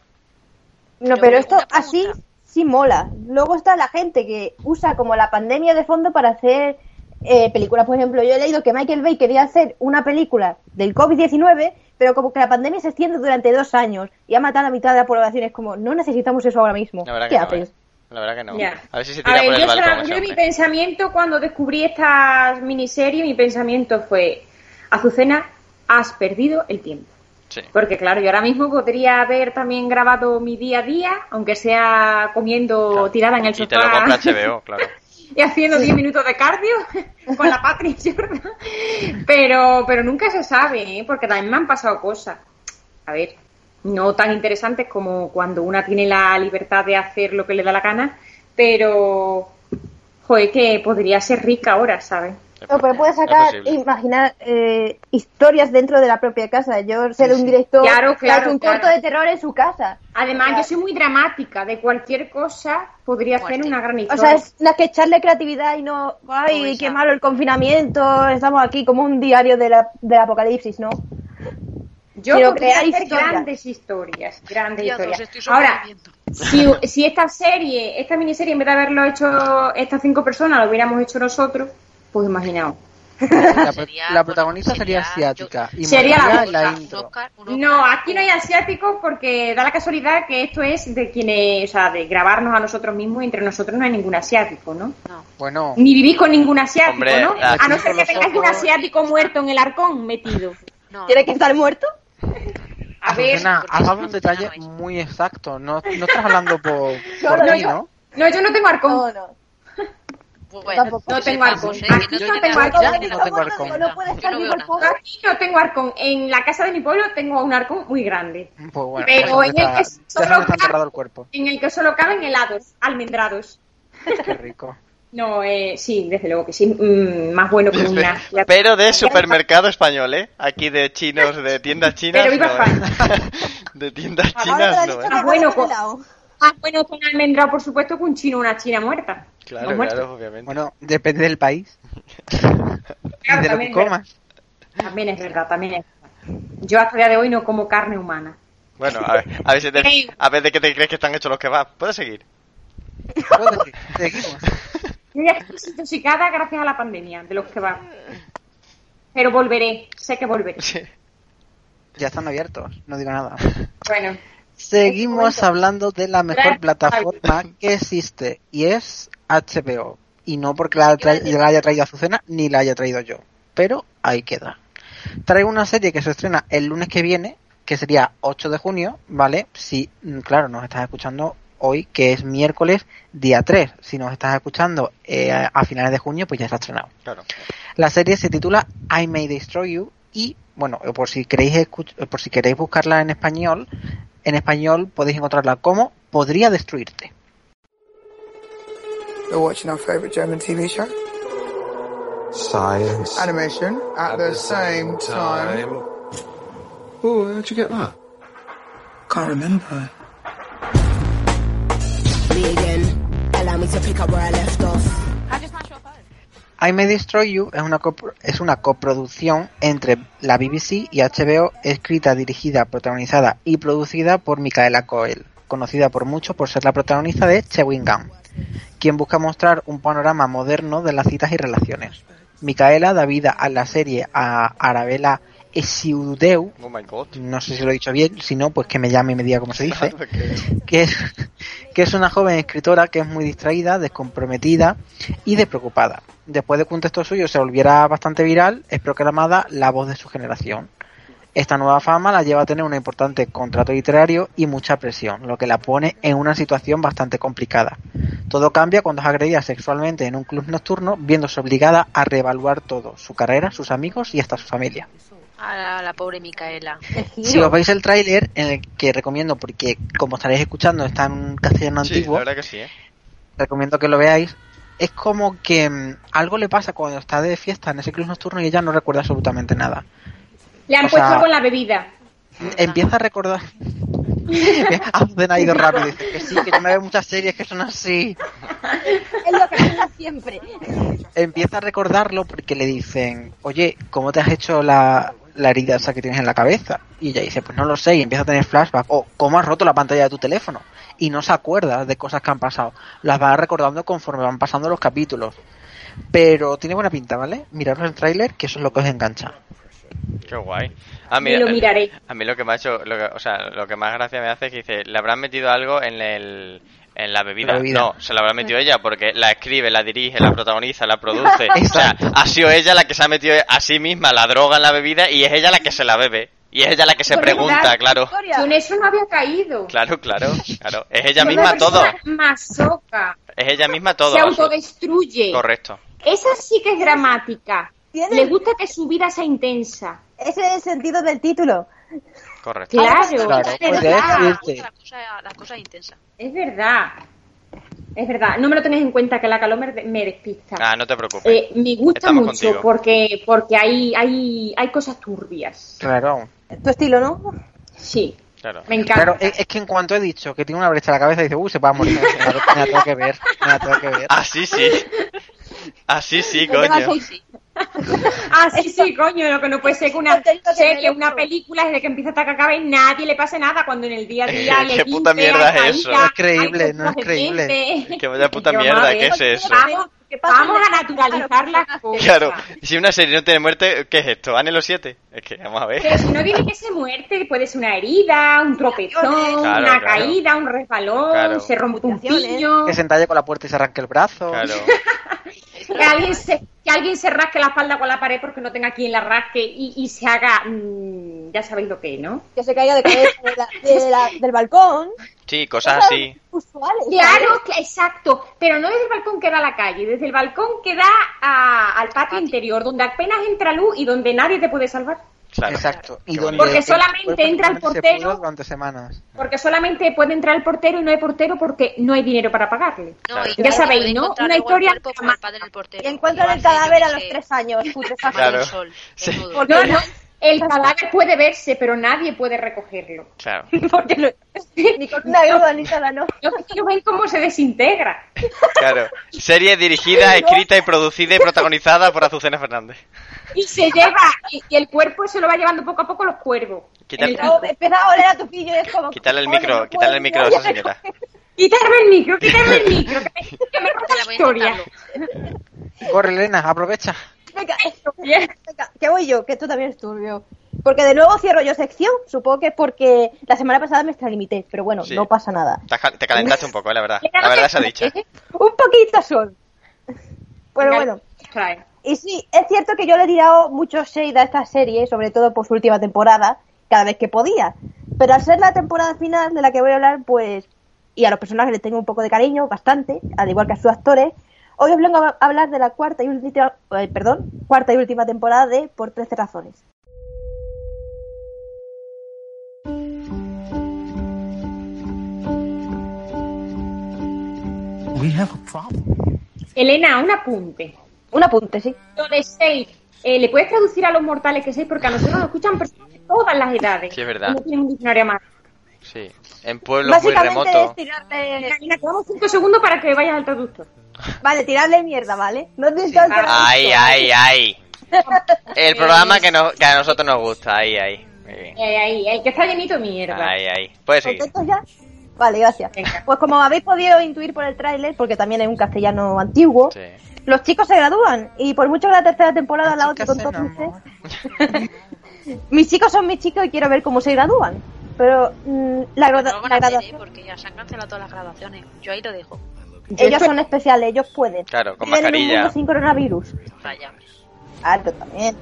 No, pero esto así sí mola. Luego está la gente que usa como la pandemia de fondo para hacer eh, películas. Por ejemplo, yo he leído que Michael Bay quería hacer una película del COVID-19, pero como que la pandemia se extiende durante dos años y ha matado a la mitad de la población. Es como, no necesitamos eso ahora mismo. La verdad ¿Qué que no, haces? ¿eh? La verdad que no. Ya. A ver si se A tira ver, por el yo, balcón yo mi pensamiento cuando descubrí esta miniserie, mi pensamiento fue, Azucena, has perdido el tiempo. Sí. Porque claro, yo ahora mismo podría haber también grabado mi día a día, aunque sea comiendo tirada en el Y te lo compra sofá HBO, claro. y haciendo 10 minutos de cardio con la Patria Jordan. Pero, pero nunca se sabe, ¿eh? porque también me han pasado cosas. A ver, no tan interesantes como cuando una tiene la libertad de hacer lo que le da la gana, pero joder, que podría ser rica ahora, ¿sabes? No, pero puedes sacar, imaginar eh, historias dentro de la propia casa. Yo de un director Claro, claro, un claro. corto de terror en su casa. Además, yo soy muy dramática. De cualquier cosa podría hacer una gran O historia. sea, es una que echarle creatividad y no, ay, qué malo el confinamiento, estamos aquí como un diario de la- del apocalipsis, ¿no? Yo Quiero podría crear hacer grandes historias, grandes Dios, historias. Ahora, si, si esta serie, esta miniserie, en vez de haberlo hecho estas cinco personas, lo hubiéramos hecho nosotros, pues imaginaos. La, la protagonista sería asiática y Sería la la. No, aquí no hay asiáticos porque da la casualidad que esto es de quienes, o sea, de grabarnos a nosotros mismos y entre nosotros no hay ningún asiático, ¿no? Bueno, Ni vivís con ningún asiático, Hombre, ¿no? A no ser que tengáis un asiático muerto en el arcón metido. ¿Tiene que estar muerto? A ver, Azucena, has dado un detalle muy exacto. No, no estás hablando por, No, por no, mí, yo- ¿no? no, yo no tengo arcón. No, no. Bueno, No tengo arcón. Aquí no tengo arcón. no tengo arcón. No puede estar vivo el pobre. Aquí no tengo arcón. En la casa de mi pueblo tengo un arcón muy grande. Pues bueno, Pero en el que solo se me está cabe- enterrado el cuerpo. En el que solo caben helados, almendrados. Qué rico. No, eh, sí, desde luego que sí. mm, más bueno que una. Pero de supermercado español, ¿eh? Aquí de chinos, de tiendas chinas. Pero viva no, ¿eh? De tiendas chinas, no, ¿eh? Ah, bueno, con, ah, bueno, con almendrado, por supuesto, que un chino, una china muerta. Claro, No claro, obviamente. Bueno, depende del país Claro, de lo que es comas. También es verdad, también es verdad. Yo hasta el día de hoy no como carne humana. Bueno, a ver, a ver, si te- a ver de qué te crees que están hechos los kebabs. ¿Puedes seguir? Seguimos. Yo ya estoy desintoxicada gracias a la pandemia, de los que va. Pero volveré, sé que volveré. Ya están abiertos, no digo nada. Bueno, Seguimos hablando de la mejor Gracias. plataforma que existe y es HBO. Y no porque la, tra- la haya traído Azucena ni la haya traído yo. Pero ahí queda. Traigo una serie que se estrena el lunes que viene, que sería 8 de junio, ¿vale? Si, mm, claro, nos estás escuchando hoy, que es miércoles día 3. Si nos estás escuchando eh, a finales de junio, pues ya está estrenado. Claro. La serie se titula I May Destroy You y, bueno, por si queréis por si queréis buscarla en español, en español podéis encontrarla como Podría destruirte. You're watching our favorite German TV show? Science. Animation at, the, same, time. Oh, how'd you get that? Can't remember. Me again. Allow me to pick up where I left off. I May Destroy You es una, es una coproducción entre la BBC y HBO, escrita, dirigida, protagonizada y producida por Micaela Coel, conocida por muchos por ser la protagonista de Chewing Gum, quien busca mostrar un panorama moderno de las citas y relaciones. Micaela da vida a la serie a Arabella Esiudeu, Oh my god. no sé si lo he dicho bien, si no, pues que me llame y me diga cómo se dice, que es, que es una joven escritora que es muy distraída, descomprometida y despreocupada. Después de que un texto suyo se volviera bastante viral, es proclamada la voz de su generación. Esta nueva fama la lleva a tener un importante contrato literario y mucha presión, lo que la pone en una situación bastante complicada. Todo cambia cuando es agredida sexualmente en un club nocturno, viéndose obligada a reevaluar todo, su carrera, sus amigos y hasta su familia. A la, la pobre Micaela. Si os veis el tráiler, en el que recomiendo, porque como estaréis escuchando está en un castellano Sí, antiguo, la verdad que sí, ¿eh? recomiendo que lo veáis. Es como que mm, algo le pasa cuando está de fiesta en ese club nocturno y ella no recuerda absolutamente nada. le han O puesto sea- algo en la bebida. Empieza a recordar. Azden ha ido rápido dice que sí, que yo me veo muchas series que son así. Es lo que pasa siempre. Empieza a recordarlo porque le dicen, oye, ¿cómo te has hecho la, la herida esa que tienes en la cabeza? Y ella dice, pues no lo sé, y empieza a tener flashback. O, ¿cómo has roto la pantalla de tu teléfono? Y no se acuerda de cosas que han pasado. Las va recordando conforme van pasando los capítulos. Pero tiene buena pinta, ¿vale? Miraros el tráiler, que eso es lo que os engancha. Qué guay. A mí, lo miraré. A mí lo que me ha hecho, lo que- o sea, lo que más gracia me hace es que dice, le habrán metido algo en el en la bebida. La bebida. No, se la habrá metido ella porque la escribe, la dirige, la protagoniza, la produce. o sea, ha sido ella la que se ha metido a sí misma la droga en la bebida y es ella la que se la bebe. Y es ella la que se pregunta, verdad, claro. Yo en eso no había caído. Claro, claro, claro. Es ella misma todo. Masoca. Es ella misma todo. Se autodestruye. Correcto. Esa sí que es dramática. Le gusta que su vida sea intensa. Ese es el sentido del título. Correcto. Claro, Claro, es verdad. decirte. La cosa, la cosa es intensa. Es verdad. Es verdad, no me lo tenéis en cuenta que la calor me, despista. Ah, no te preocupes. Eh, me gusta Estamos mucho contigo. porque porque hay, hay, hay cosas turbias. Claro. Tu estilo, ¿no? Sí, Claro. me encanta. Claro, es, que en cuanto he dicho que tiene una brecha en la cabeza, dice, uy, se va a morir. Me la, tengo que ver, me la tengo que ver. Así sí. Así sí, Yo tengo coño. aquí- Ah, sí, sí, coño, lo que no puede ser que una Contento que una película desde que empieza hasta que acabe nadie le pase nada cuando en el día a día Eh, le ¿qué puta mierda es eso? No es creíble, no es creíble. Que vaya puta mierda, ¿qué es eso? Vamos, ¿Qué a naturalizar las cosas. Claro, si una serie no tiene muerte, ¿qué es esto? ¿Anhelo 7? Es que, vamos a Pero ver. si no tiene que ser muerte, puede ser una herida, un tropezón, Claro, una claro. caída, un resbalón, Claro. se rompe un pillo, Que se entalle con la puerta y se arranque el brazo. Claro. que alguien se, que alguien se rasque la espalda con la pared porque no tenga quien la rasque y, y se haga, mm, ya sabéis lo que, ¿no? Que se caiga de cabeza de la- de la- del balcón. Sí, cosas así. Usuales. Claro, que- exacto, pero no desde el balcón que da a la calle, desde el balcón que da a- al patio interior, donde apenas entra luz y donde nadie te puede salvar. Claro. Exacto. Y donde Porque el solamente entra el portero. durante semanas. Porque solamente puede entrar el portero y no hay portero porque no hay dinero para pagarle. No, Claro. y Ya sabéis, ¿no? Una historia padre del portero. Y encuentran el cadáver a los tres años. Claro. sol, Sí. desnudo. No, no, el cadáver puede verse, pero nadie puede recogerlo. Claro. Porque no, ni con una grúa ni nada, ¿no? Yo quiero ver cómo se desintegra. Claro. Serie dirigida, escrita y producida y protagonizada por Azucena Fernández. Y se lleva, y, y el cuerpo se lo va llevando poco a poco los cuervos. Quítale, No, empieza a oler a tu pillo y es como... quítale el "Oye, micro, no quítale el micro a esa señora. Quitarme el micro, quitarme el micro, que me, que me la historia. Corre, Elena, aprovecha. Venga, venga, que voy yo, que esto también es turbio. Porque de nuevo cierro yo sección, supongo que es porque la semana pasada me extralimité, pero bueno, Sí. no pasa nada. Te ca- Te calentaste un poco, eh, la verdad. La verdad se ha dicho. Un poquito sol. Pero Venga, bueno, trae. y sí, es cierto que yo le he tirado mucho shade a esta serie, sobre todo por su última temporada, cada vez que podía. Pero al ser la temporada final de la que voy a hablar, pues, y a los personajes les tengo un poco de cariño, bastante, al igual que a sus actores, hoy os vengo a hablar de la cuarta y última, eh, perdón, cuarta y última temporada de Por 13 razones. We have a problem. Elena, un apunte. Un apunte, sí. Lo de seis, eh, ¿le puedes traducir a los mortales que seis? Porque a nosotros nos escuchan personas de todas las edades. Sí, es verdad. No tienen un diccionario más. Sí. En pueblos muy Básicamente es remotos. tirarle... Elena, te damos cinco segundos para que vayas al traductor. Vale, tirarle mierda, ¿vale? No que hacer Ay, ay, ay. El programa que, nos, que a nosotros nos gusta. Ahí, ahí. Muy bien. Eh, que está llenito de mierda. Ahí, ahí. Puedes seguir. Vale, gracias. Venga. Pues como habéis podido intuir por el tráiler, porque también es un castellano antiguo, Sí. los chicos se gradúan. Y por mucho que la tercera temporada la otra con todos mis chicos son mis chicos y quiero ver cómo se gradúan. Pero mm, la, No la ¿eh? porque ya se han cancelado todas las graduaciones. Yo ahí lo dejo. Ellos son especiales, ellos pueden. Claro, con en un mascarilla. mundo sin coronavirus. Vaya. Alto también.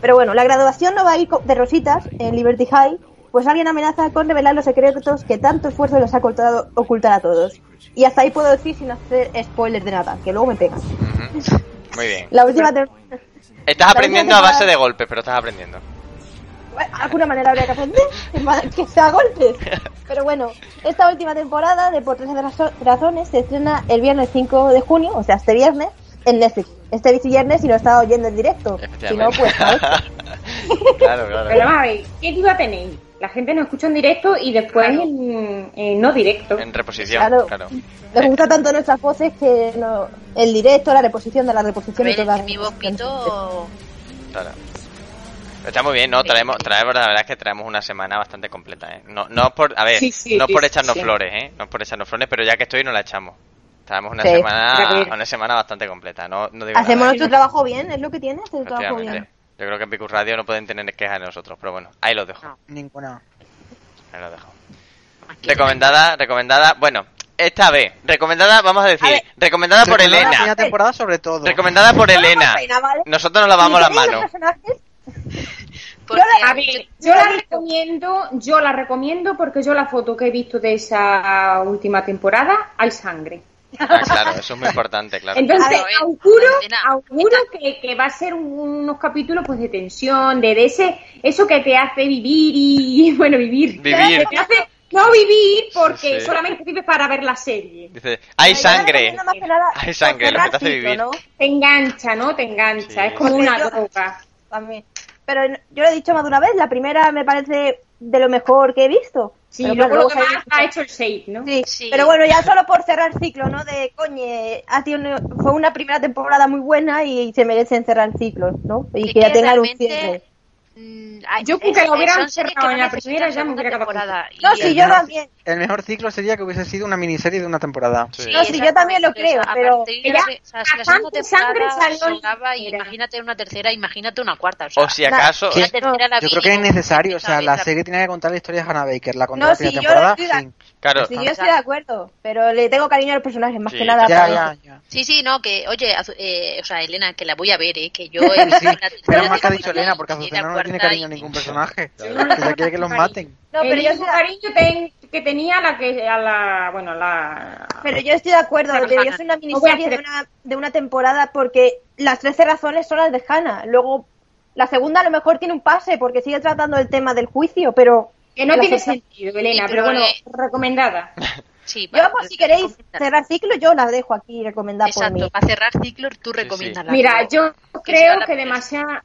Pero bueno, la graduación no va a ir de rositas en Liberty High, pues alguien amenaza con revelar los secretos que tanto esfuerzo les ha costado ocultar a todos. Y hasta ahí puedo decir sin hacer spoilers de nada, que luego me pegan. Muy bien. La última. Estás aprendiendo a base de golpes, pero estás aprendiendo. Alguna manera habría que aprender que sea golpes. Pero bueno, esta última temporada de Por 13 razo- razones se estrena el viernes 5 de junio, o sea, este viernes, en Netflix. Este viernes si lo está oyendo en directo. Si no, pues ¿sabes? claro, Pero claro. vamos a ver, ¿qué duda tenéis? La gente nos escucha en directo y después en, en no directo. En reposición, Claro. claro. Les gusta tanto nuestras voces que no, el directo, la reposición de la A reposición y ver, todas en mi voz pito... Claro. Está muy bien, ¿no? Traemos, traemos, la verdad es que traemos una semana bastante completa, ¿eh? No, no es por, a ver, Sí, sí, no por echarnos sí. flores, ¿eh? No es por echarnos flores, pero ya que estoy no la echamos. Traemos una Sí. semana, una semana bastante completa, no, no digo Hacemos nada. nuestro trabajo bien, es lo que tiene, hacer trabajo bien. Yo creo que en Picus Radio no pueden tener quejas de nosotros, pero bueno, ahí lo dejo. Ninguna. Ahí lo dejo. Recomendada, recomendada, bueno, esta vez, recomendada, vamos a decir, A ver. recomendada por La Elena. primera temporada sobre todo. Recomendada por Elena. pena, ¿vale? Nosotros nos lavamos ¿Y las los manos. personajes? Porque A ver, yo la recomiendo, yo la recomiendo porque yo la foto que he visto de esa última temporada hay sangre. Ah, claro, eso es muy importante, claro. Entonces, ver, auguro, auguro que, que va a ser un- unos capítulos pues de tensión, de, de ese, eso que te hace vivir y, bueno, vivir. Vivir. Que te hace, no vivir porque Sí. solamente vives para ver la serie. Dice, hay sangre. Hay sangre, lo que te hace vivir. ¿no? Te engancha, ¿no? Te engancha. Sí. Es como Porque una yo- droga. También. Pero yo lo he dicho más de una vez, la primera me parece de lo mejor que he visto. Sí, Pero luego lo que más ha hecho el shade, ¿no? Sí, Sí. pero bueno, ya solo por cerrar el ciclo, ¿no? De, coñe, ha sido una- fue una primera temporada muy buena y se merecen cerrar el ciclo, ¿no? Y Es que ya tengan un cierre. mm, Yo creo que lo hubieran cerrado en no la primera, ya me hubiera temporada. No, sí, yo también. El mejor ciclo sería que hubiese sido una miniserie de una temporada. Sí. No, sí, yo también lo creo, a pero de o sea, si la segunda temporada sobraba, y imagínate una tercera, imagínate una cuarta. O, sea, O si acaso, la tercera la Yo creo que es necesario, o sea, la serie tiene que contar la historia de Hannah Baker, la contó No, la primera yo temporada, estoy claro, Sí, yo estoy de acuerdo, pero le tengo cariño al personaje, más Sí, que nada. Ya, ya, ya. Sí, sí, no, que, oye, Azu- eh, o sea, Elena, que la voy a ver, ¿eh? Que yo he visto Sí, pero más que ha dicho Elena, porque Azucena no le tiene cariño a ningún personaje. Ella quiere que los maten. No, pero yo, mismo cariño ten- que tenía la que a la bueno la pero yo estoy de acuerdo, debería ser una No miniserie hacer- de una, de una temporada porque las 13 razones son las de Hannah. Luego, la segunda a lo mejor tiene un pase porque sigue tratando el tema del juicio, pero... que no tiene sentido Elena Sí, pero, pero, bueno eh, recomendada Sí, Yo, va, pues, si queréis cerrar ciclo, yo la dejo aquí recomendada por Exacto, mí. para cerrar ciclo tú recomiendas mira yo creo que primera.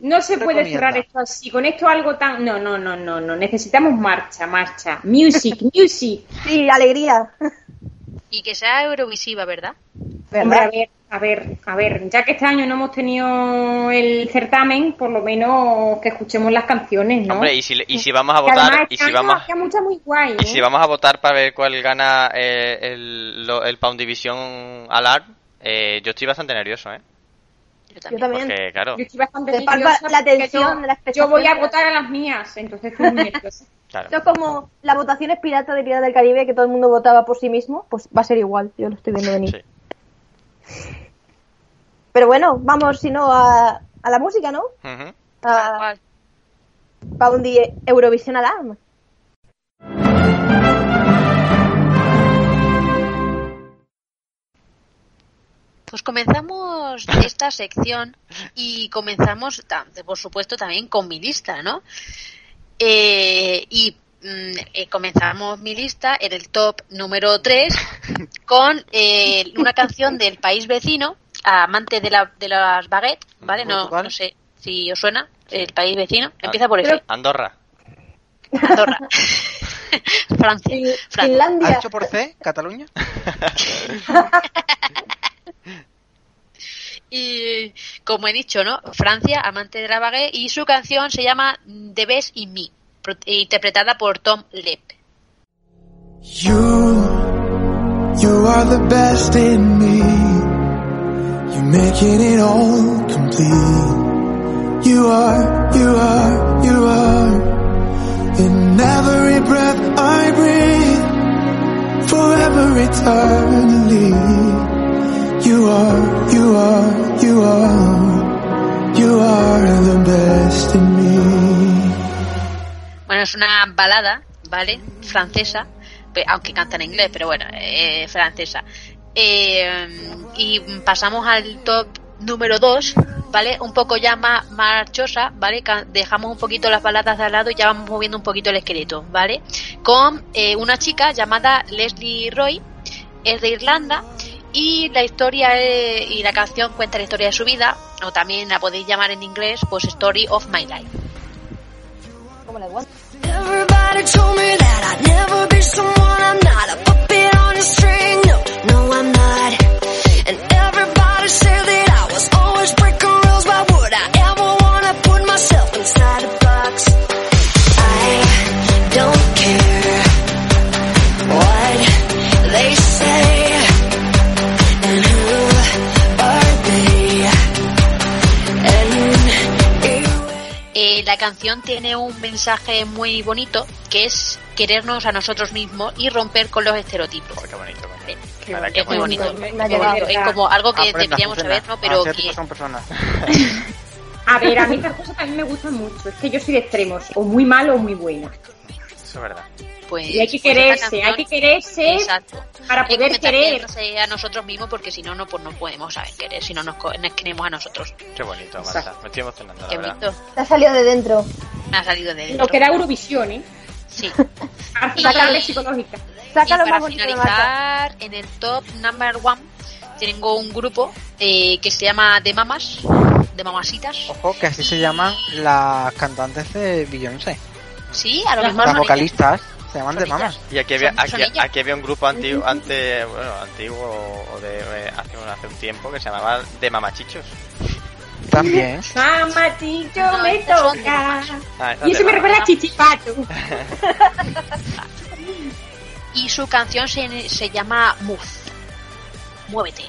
No se puede cerrar esto así con esto algo tan no no no no no necesitamos marcha marcha music music Sí, alegría. Y que sea eurovisiva, ¿verdad? Hombre, a ver, a ver, a ver, ya que este año no hemos tenido el certamen, por lo menos que escuchemos las canciones, ¿no? hombre, y si, y si vamos a Que además votar, este y si año vamos, muy guay, y ¿eh? si vamos a votar para ver cuál gana eh, el, el Pound Division Alarm, eh, yo estoy bastante nervioso, ¿eh? Yo también. Porque, claro, Yo estoy bastante Te falta nerviosa la tensión yo, de la yo voy a votar a las mías, entonces estoy muy nerviosa. claro. Esto es como las votaciones pirata de Pirata del Caribe, que todo el mundo votaba por sí mismo, pues va a ser igual, yo lo estoy viendo venir. Sí. Pero bueno, vamos, si no, a, a la música, ¿no? Ujú. A, para un día Eurovisión Alarm. Pues comenzamos esta sección y comenzamos, por supuesto, también con mi lista, ¿no? Eh, y mm, eh, comenzamos mi lista en el top número 3 con eh, una canción del país vecino, amante de, la, de las baguettes, ¿vale? No, no sé si os suena, el país vecino. Empieza por F. Andorra. Andorra. Francia. Fin- Francia. ¿Ha Finlandia. hecho por C? ¿Cataluña? Y como he dicho, ¿no? Francia, amante de la baguette, y su canción se llama The Best in Me, interpretada por Tom Lepp. You, you are the best in me. You're making it all complete. You are, you are, you are. In every breath I breathe, forever eternally. You are, you are, you are, you are the best in me. Bueno, es una balada, ¿vale? Francesa, aunque canta en inglés, pero bueno, eh, francesa. Eh, y pasamos al top número 2, ¿vale? Un poco ya más marchosa, ¿vale? Dejamos un poquito las baladas de al lado y ya vamos moviendo un poquito el esqueleto, ¿vale? Con eh, una chica llamada Leslie Roy, es de Irlanda y la historia eh, y la canción cuenta la historia de su vida, o también la podéis llamar en inglés, pues Story of My Life. Como la igual. Everybody told me that I'd never be someone I'm not. A puppet on a string, no, no I'm not. And everybody said that I was always breaking la canción tiene un mensaje muy bonito que es querernos a nosotros mismos y romper con los estereotipos. Qué bonito. Que Es muy bonito. Es como algo que Aprenda, deberíamos saber, ¿no? Pero que son personas. A ver, a mí estas cosas también me gustan mucho. Es que yo soy de extremos, o muy malo o muy bueno. Eso es verdad. Pues Y hay que pues quererse, hay que quererse Exacto. para Hay que poder empezar querer. a nosotros mismos porque si no, no, pues no podemos saber querer, si no nos, nos queremos a nosotros. Qué bonito, Marta. Me estoy emocionando, la Qué verdad. bonito. Te ha salido de dentro. Me ha salido de Lo dentro. que da Eurovisión, ¿eh? Sí. Sacable psicológica. Saca y lo para más de finalizar, en el top number one, tengo un grupo eh, que se llama The Mamas, de mamasitas. Ojo, que así se llaman las cantantes de Beyoncé. Sí, a lo mejor Las ellas. Se llaman de mamas. Y aquí había, aquí, aquí había un grupo antiguo, ante, bueno, antiguo o de eh, hace, un- hace un tiempo que se llamaba De Mamachichos. También. Mamá, chicho, No, me toca. Ah, Y eso me recuerda a Chichipato. Y su canción se, se llama Move. Muévete.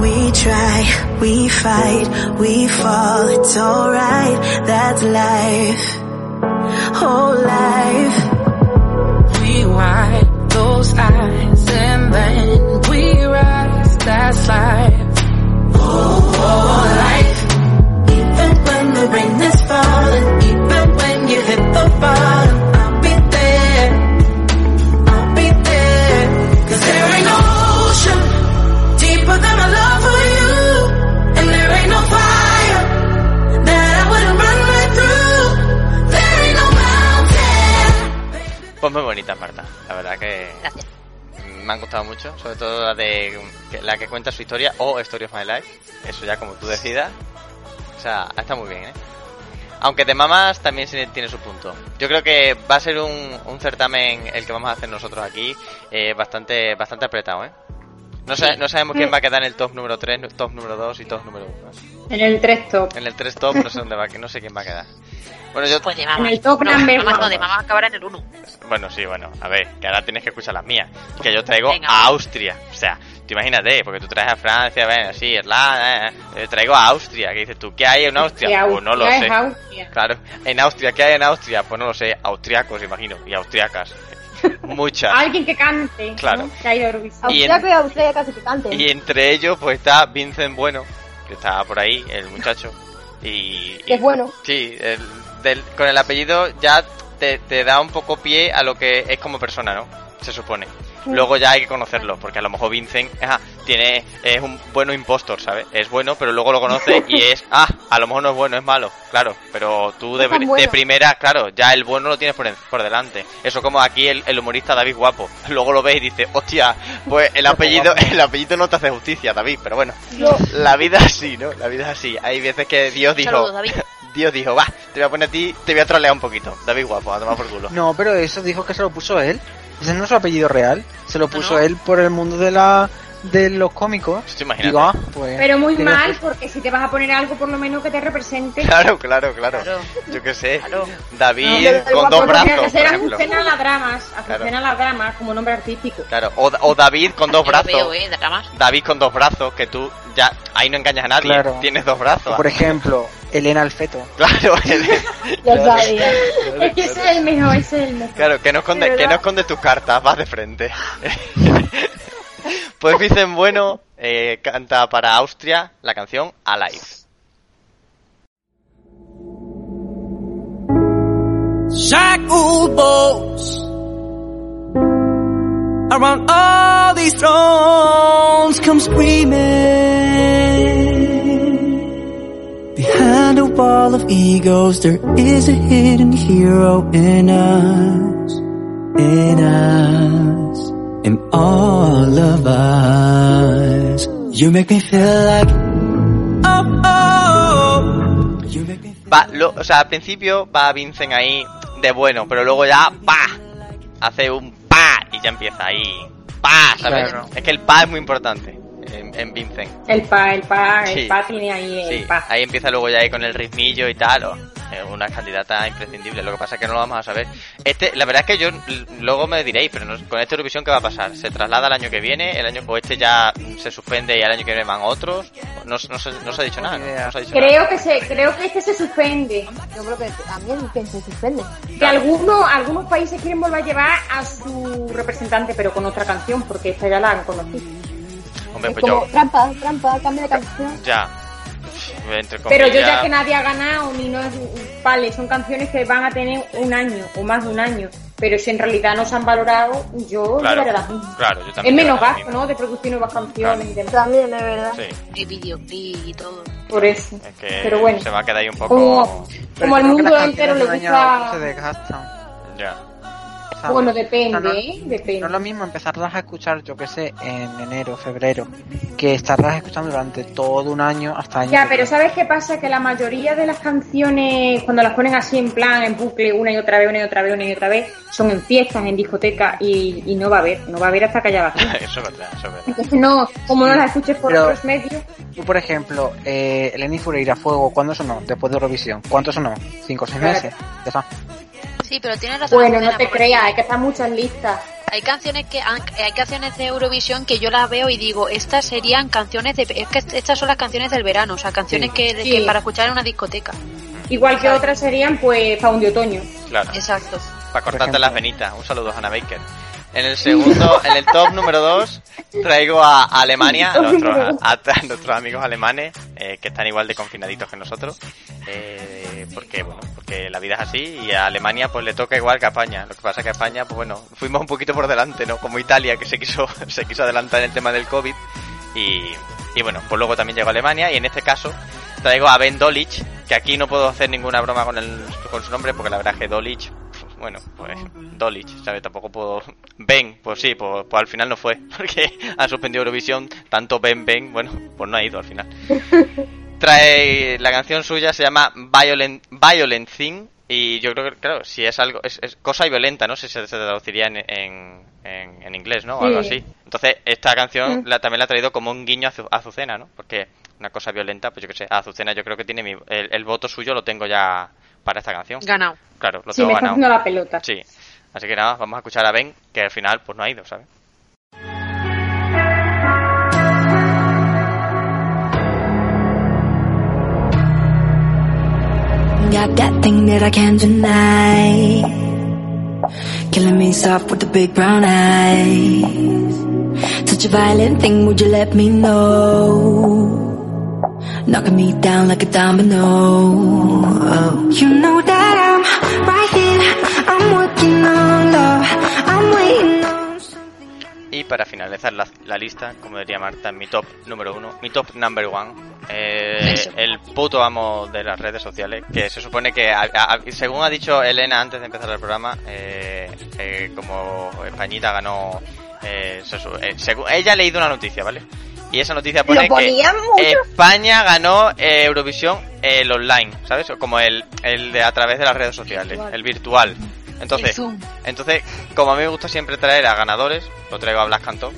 We try, we fight, we fall, it's alright, that's life, whole life. We wipe those eyes and then we rise. That's life. Oh, life. Even when the rain is falling, even when you hit the bottom, Pues muy bonitas, Marta. La verdad que Gracias. me han gustado mucho, sobre todo la de que- la que cuenta su historia o Story of My Life. Eso ya como tú decidas. O sea, está muy bien, ¿eh? Aunque de mamas también tiene su punto. Yo creo que va a ser un, un certamen el que vamos a hacer nosotros aquí eh, bastante bastante apretado, ¿eh? No, sa- no sabemos quién va a quedar en el top número 3, top número 2 y top número 1. En el 3 top. En el 3 top no sé dónde va, que no sé quién va a quedar. Bueno, yo Pues de En mamas. el top no, number no, de mamas acabará en el 1. Bueno, sí, bueno, a ver, que ahora tienes que escuchar las mías. Que yo traigo Venga. a Austria. O sea, tú imagínate, porque tú traes a Francia, bueno, sí, Irlanda, eh, eh, traigo a Austria. Que dices tú, ¿qué hay en Austria? Pues no lo sé. Austria. Claro, en Austria, ¿qué hay en Austria? Pues no lo sé, austriacos, imagino, y austriacas. Muchas. Alguien que cante. Claro. Y en- casi que entre ellos, pues está Vincent Bueno, que está por ahí, el muchacho. Y. Que es bueno. Sí, el- del- con el apellido ya te, te da un poco pie a lo que es como persona, ¿no? Se supone. Luego ya hay que conocerlo, porque a lo mejor Vincent ajá, tiene es un bueno impostor, ¿sabes? Es bueno, pero luego lo conoce y es, ah, a lo mejor no es bueno, es malo, claro. Pero tú de, de primera, claro, ya el bueno lo tienes por, en- por delante. Eso como aquí el, el humorista David Guapo. Luego lo ves y dices, hostia, pues el apellido, el apellido no te hace justicia, David, pero bueno. Yo- La vida es así, ¿no? La vida es así. Hay veces que Dios dijo, Saludos, David. Dios dijo, va, te voy a poner a ti, te voy a trolear un poquito. David Guapo, a tomar por culo. No, pero eso dijo que se lo puso él. Ese no es su apellido real. Se lo puso no. él por el mundo de la de los cómicos. Sí. Digo, ah, pues. Pero muy mal, pues- porque si te vas a poner algo, por lo menos que te represente. Claro, claro, claro. Claro. Yo qué sé. Claro. David No, con dos brazos, por ejemplo. Azucena Ladramas. Claro. Azucena Ladramas como nombre artístico. Claro, o, o David con dos brazos. veo, eh, dramas. David con dos brazos, que tú ya ahí no engañas a nadie. Claro. Tienes dos brazos. Por ejemplo, Elena Alfeto. Claro, Ya sabía. Es que ese es el mejor, ese es el mejor. claro, que no esconde, De que no esconde tus cartas, vas de frente. pues Vicen Bueno eh, canta para Austria la canción Alive. Shackled bows around all these thrones come screaming. Behind a wall of egos, there is a hidden hero in us, in us, in all of us. You make me feel like, oh, oh. You make me Va, lo- o sea, al principio va Vincent ahí de bueno, pero luego ya pa hace un pa y ya empieza ahí pa, ¿sabes? Claro. Es que el pa es muy importante en, en Vincent. El pa, el pa, el pa tiene ahí el Sí, pa. ahí empieza luego ya ahí con el ritmillo y tal. o, eh, una candidata imprescindible. Lo que pasa es que no lo vamos a saber. Este, la verdad es que yo luego me diréis, pero no- con esta Eurovisión qué va a pasar. Se traslada al año que viene, el año o este ya se suspende y al año que viene van otros. No, no, se, no se ha dicho nada. se ha dicho nada. Creo que se, creo que este se suspende. Yo creo que también que se suspende. Que algunos, algunos países quieren volver a llevar a su representante, pero con otra canción, porque esta ya la han conocido. Hombre, Es pues como yo trampa, trampa, cambio de canción. ya. Entre Pero yo ya que nadie ha ganado, ni no es, vale, son canciones que van a tener un año o más de un año, pero si en realidad no se han valorado, yo Claro, las mismas. claro, yo Es también. menos llevaré la gasto, ¿no? De producir nuevas canciones y demás. También, es verdad. Sí. Y videoclip y todo. Por eso. Es que Pero bueno. se va a quedar ahí un poco... Como, como que mundo entero le de gusta... se desgastan. Ya. ¿Sabes? Bueno, depende, no- ¿eh? Depende. No es lo mismo empezarlas a escuchar, yo que sé, en enero, febrero, que estarlas escuchando durante todo un año hasta año. Ya, pero. ¿sabes qué pasa? Que la mayoría de las canciones, cuando las ponen así en plan, en bucle, una y otra vez, una y otra vez, una y otra vez, son en fiestas, en discotecas, y, y no va a haber, no va a haber hasta que haya vacío. eso es verdad, eso es verdad. Entonces no, como no las escuches por Pero- otros medios, Tú, por ejemplo, eh, Eleni Fureira Fuego, ¿cuándo sonó? Después de Eurovisión. ¿Cuánto sonó? ¿Cinco o seis Claro. meses? Ya está. Sí, pero tienes razón. bueno, no te creas, hay que estar muchas listas. Hay canciones que han- hay canciones de Eurovisión que yo las veo y digo, estas serían canciones de es que estas son las canciones del verano, o sea, canciones Sí. que, Sí. que para escuchar en una discoteca. Igual que otras serían, pues, para un de otoño. Claro. Exacto. Para cortarte las venitas. Un saludo, Hannah Baker. En el segundo, en el top número 2, traigo a Alemania, a nuestros, a, a nuestros amigos alemanes, eh, que están igual de confinaditos que nosotros, eh, porque, bueno, porque la vida es así, y a Alemania pues le toca igual que a España. Lo que pasa que a España, pues bueno, fuimos un poquito por delante, ¿no? Como Italia, que se quiso, se quiso adelantar en el tema del COVID, y, y bueno, pues luego también llegó a Alemania, y en este caso traigo a Ben Dolich, que aquí no puedo hacer ninguna broma con, el, con su nombre, porque la verdad es que Dolich, pues, bueno, pues Dolich, ¿sabes? Tampoco puedo... Ben, pues sí, pues, pues al final no fue, porque han suspendido Eurovisión, tanto Ben Ben, bueno, pues no ha ido al final. Trae la canción suya, se llama Violent, Violent Thing, y yo creo que, claro, si es algo, es, es cosa violenta, ¿no? Si se, se traduciría en, en, en, en inglés, ¿no? O algo Sí. así. Entonces, esta canción Mm. la, también la ha traído como un guiño a, Azu- a Azucena, ¿no? Porque una cosa violenta, pues yo que sé, a Azucena yo creo que tiene mi, el, el voto suyo lo tengo ya para esta canción. Ganado. Claro, lo Sí, tengo me está ganado. la pelota. Sí. Así que nada, vamos a escuchar a Ben, que al final pues no ha ido, ¿sabes? Got that thing that I can't deny. Killing me soft with the big brown eyes. Such a violent thing, would you let me know? Knocking me down like a domino. Oh. You know that I'm right here. I'm working on love. I'm waiting para finalizar la, la lista, como diría Marta, mi top número uno, mi top number one, eh, el puto amo de las redes sociales, que se supone que, a- a- según ha dicho Elena antes de empezar el programa, eh, eh, como Españita ganó, eh, se eh, según, ella ha leído una noticia, ¿vale? Y esa noticia pone que mucho. España ganó eh, Eurovisión el online, ¿sabes? O Como el, el de a través de las redes sociales, el virtual. Entonces, entonces, como a mí me gusta siempre traer a ganadores, lo traigo a Blas Cantó.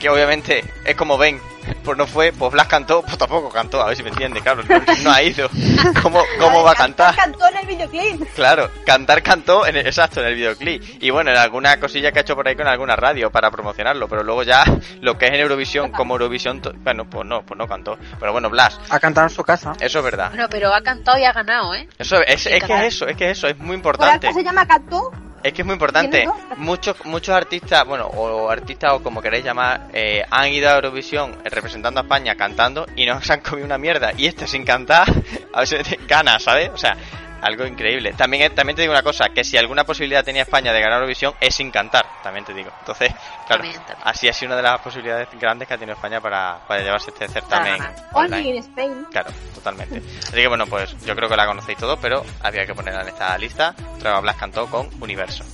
Que obviamente es como ven, pues no fue, pues Blas cantó, pues tampoco cantó, a ver si me entiende, claro, no, no ha ido. ¿Cómo, cómo va a cantar? Cantó en el videoclip. Claro, cantar cantó, en el- exacto, en el videoclip. Y bueno, en alguna cosilla que ha hecho por ahí con alguna radio para promocionarlo, pero luego ya lo que es en Eurovisión, como Eurovisión, bueno, pues no, pues no cantó. Pero bueno, Blas, Ha cantado en su casa. eso es verdad. Bueno, pero ha cantado y ha ganado, ¿eh? Eso es, es que es eso, es que eso es muy Por importante. algo se llama cantó. Es que es muy importante. Muchos muchos artistas, bueno, o artistas o como queréis llamar, eh, han ido a Eurovisión representando a España cantando y no se han comido una mierda. Y este sin cantar, a si gana, ¿sabes? O sea, algo increíble. También, también te digo una cosa, que si alguna posibilidad tenía España de ganar Eurovisión es sin cantar, también te digo. Entonces, claro, También, también. así ha sido una de las posibilidades grandes que ha tenido España para, para llevarse este certamen. Only in Spain. Claro, totalmente. Así que bueno, pues yo creo que la conocéis todo, pero había que ponerla en esta lista. Treva Blas cantó con Universo.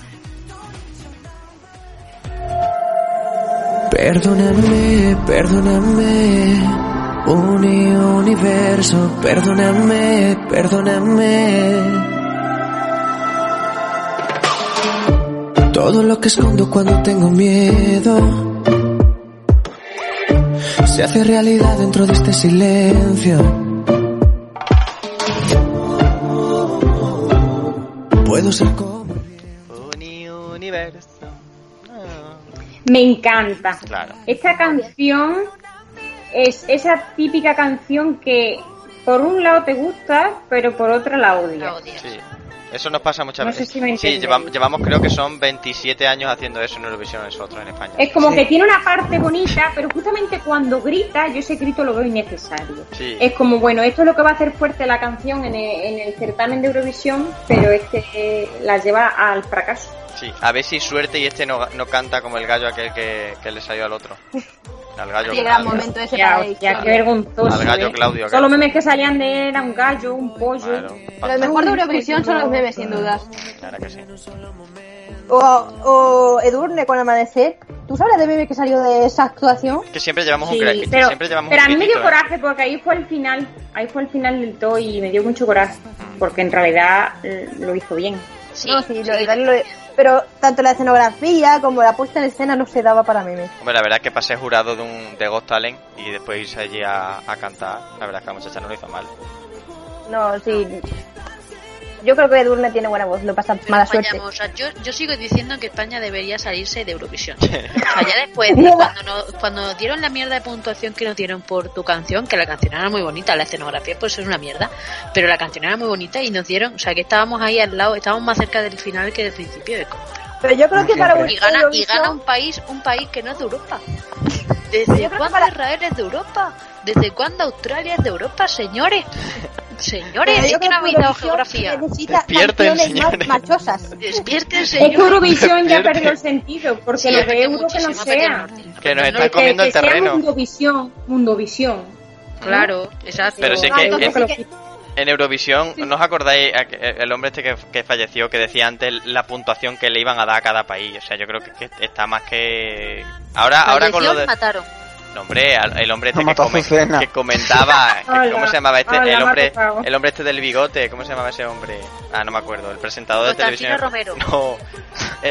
Perdóname, perdóname, uni universo, perdóname, perdóname. Todo lo que escondo cuando tengo miedo se hace realidad dentro de este silencio. Puedo ser como Uni Universo. Me encanta. Claro. Esta canción es esa típica canción que por un lado te gusta, pero por otro la odias. Sí. Eso nos pasa muchas No sé veces. si me sí, entendéis. llevamos, llevamos creo que son 27 años haciendo eso en Eurovisión nosotros en España. Es como Sí. que tiene una parte bonita, pero justamente cuando grita, yo ese grito lo veo innecesario. Sí. Es como, bueno, esto es lo que va a hacer fuerte la canción en el, en el certamen de Eurovisión, pero es que eh, la lleva al fracaso. Sí, a ver si suerte y este no, no canta como el gallo aquel que, que le salió al otro. Al gallo Qué gran momento ese Ya, para la historia. qué vergonzoso. Al gallo ¿eh? Claudio, Todos los memes que salían de él era un gallo, un pollo. Claro, Lo mejor de Eurovisión son los memes, sin dudas. claro que sí. O, o Edurne con Amanecer. ¿Tú sabes de meme que salió de esa actuación? Que siempre llevamos Sí, un cre- pero, siempre llevamos pero a un mí me dio ¿eh? coraje porque ahí fue el final, ahí fue el final del todo y me dio mucho coraje porque en realidad eh, lo hizo bien. no, sí, lo de darle- pero tanto la escenografía como la puesta en escena no se daba para memes. Hombre, la verdad es que pasé jurado de un de Ghost Talent y después irse allí a, a cantar. La verdad es que la muchacha no lo hizo mal. No, sí. Yo creo que Edurne tiene buena voz, lo pasa mala suerte. O sea, yo, yo sigo diciendo que España debería salirse de Eurovisión. O sea, ya después, de cuando, no- cuando dieron la mierda de puntuación que nos dieron por tu canción, que la canción era muy bonita, la escenografía pues es una mierda, pero la canción era muy bonita y nos dieron, o sea, que estábamos ahí al lado, estábamos más cerca del final que del principio. De Pero yo creo que para y gana, y Eurovisión- gana un país, un país que no es de Europa. ¿Desde cuándo para- Israel es de Europa? ¿Desde cuándo Australia es de Europa, señores? Señores, es que no habéis dado geografía. Necesita Despierten, canciones más señores. machosas. Despierten, Es que señores. Eurovisión ya perdió el sentido porque Sí, lo de Euro que no sea. Que nos No, están Que- comiendo que el sea terreno. Mundovisión, Mundovisión. Claro, exacto. Pero es Ah, que entonces en, Eurovisión, ¿no os acordáis el hombre este que, que falleció que decía antes la puntuación que le iban a dar a cada país? O sea, yo creo que, que está más que... Ahora, ahora con lo de... mataron. No, hombre, el hombre este que, come- que comentaba, Hola, ¿cómo se llamaba este? hola, el hombre, el hombre este del bigote, ¿cómo se llamaba ese hombre? Ah, no me acuerdo, el presentador de televisión. Romero. No,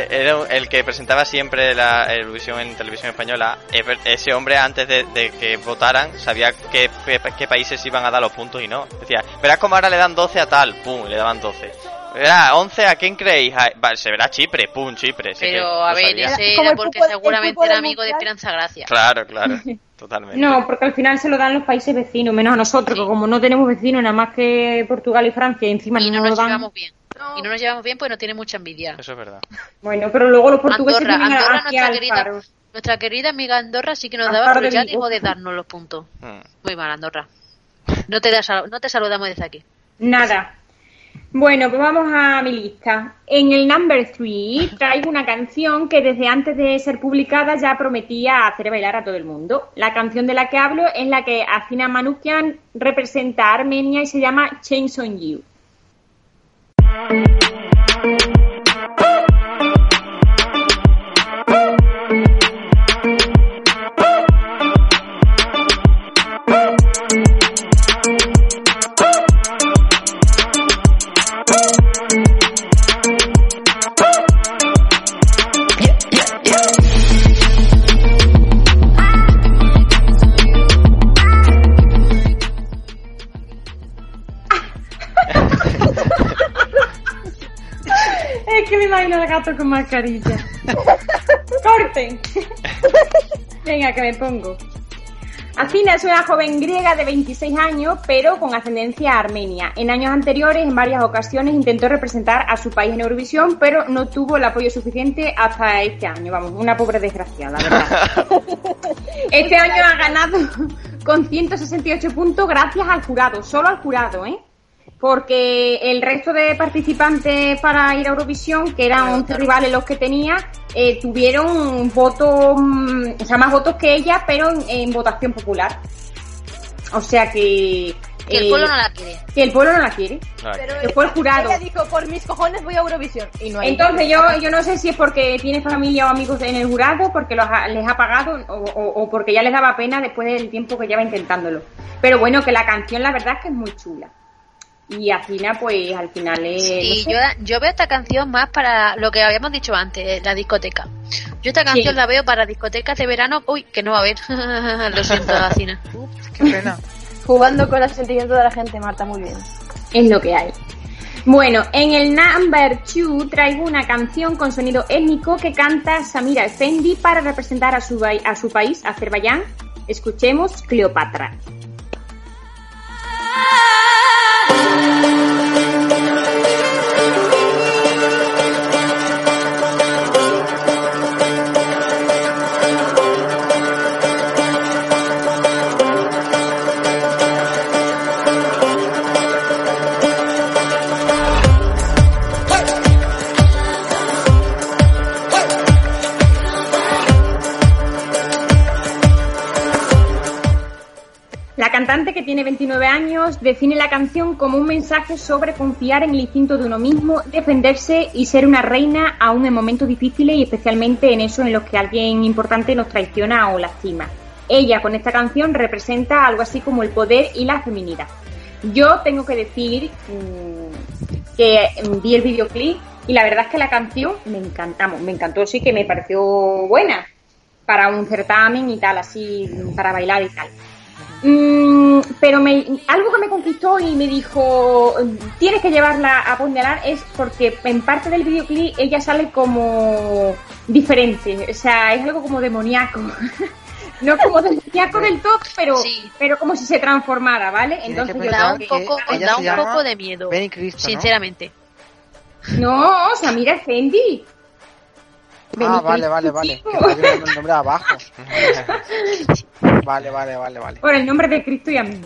era el que presentaba siempre la Eurovisión en televisión española. Ese hombre antes de, de que votaran sabía qué, qué, qué países iban a dar los puntos y no. Decía, verás como ahora le dan 12 a tal, pum, le daban 12. Verá, 11 a quién creéis? Vale, se verá Chipre, pum, Chipre. Pero a ver, sabía. ese era porque seguramente era amigo de. Esperanza Gracia. Claro, claro, totalmente. No, porque al final se lo dan los países vecinos, menos a nosotros, que como no tenemos vecinos nada más que Portugal y Francia, y encima Y no, no nos nos dan. llevamos Y no nos llevamos bien pues no tiene mucha envidia. Eso es verdad. Bueno, pero luego los portugueses Andorra, vienen Andorra nuestra querida, faro. nuestra querida amiga Andorra sí que nos daba, pero de ya dejó de darnos los puntos. Mm. Muy mal, Andorra. No te, da sal- no te saludamos desde aquí. Nada. Bueno, pues vamos a mi lista. En el number 3 traigo una canción que desde antes de ser publicada ya prometía hacer bailar a todo el mundo. La canción de la que hablo es la que Afina Manukian representa a Armenia y se llama Change on You. Thank you. Al gato con mascarilla. ¡Corten! Venga, que me pongo. Afina es una joven griega de 26 años, pero con ascendencia armenia. En años anteriores, en varias ocasiones, intentó representar a su país en Eurovisión, pero no tuvo el apoyo suficiente hasta este año. Vamos, una pobre desgraciada, la verdad. Este año ha ganado con 168 puntos gracias al jurado, solo al jurado, ¿eh? Porque el resto de participantes para ir a Eurovisión, que eran 11 rivales los que tenía, eh, tuvieron votos, mm, o sea, más votos que ella, pero en, en votación popular. O sea que... Que el eh, pueblo no la quiere. Que el pueblo no la quiere. Pero Que fue el jurado. Ella dijo, por mis cojones voy a Eurovisión. Y no hay. Entonces yo, yo no sé si es porque tiene familia o amigos en el jurado, porque los ha- les ha pagado o, o- o porque ya les daba pena después del tiempo que lleva intentándolo. Pero bueno, que la canción la verdad es que es muy chula. Y Afina pues al final es... Sé. yo, yo veo esta canción más para lo que habíamos dicho antes, la discoteca. Yo esta canción Sí. la veo para discotecas de verano. Uy, que no va a haber. Lo siento, Vacina. Qué pena. Jugando con los sentimientos de la gente, Marta, muy bien. Es lo que hay. Bueno, en el number 2 traigo una canción con sonido étnico que canta Samira Efendi para representar a su, a su país, Azerbaiyán. Escuchemos Cleopatra. Hey! 29 años, define la canción como un mensaje sobre confiar en el instinto de uno mismo, defenderse y ser una reina aún en momentos difíciles y especialmente en eso en los que alguien importante nos traiciona o lastima. Ella con esta canción representa algo así como el poder y la feminidad. Yo tengo que decir mm, que mm, vi el videoclip y la verdad es que la canción me encantamos, me encantó, sí que me pareció buena para un certamen y tal, así para bailar y tal. Mm, pero me, algo que me conquistó y me dijo, tienes que llevarla a Pondelar es porque en parte del videoclip ella sale como diferente, o sea, es algo como demoníaco. no como demoníaco del todo, pero, pero como si se transformara, ¿vale? Entonces yo da un poco, da un poco de miedo, Cristo, ¿no? sinceramente. No, o sea, mira Fendi. Ah, vale, vale, vale. Que está viendo el nombre de abajo. Vale, vale, vale, vale. Por el nombre de Cristo y a mí.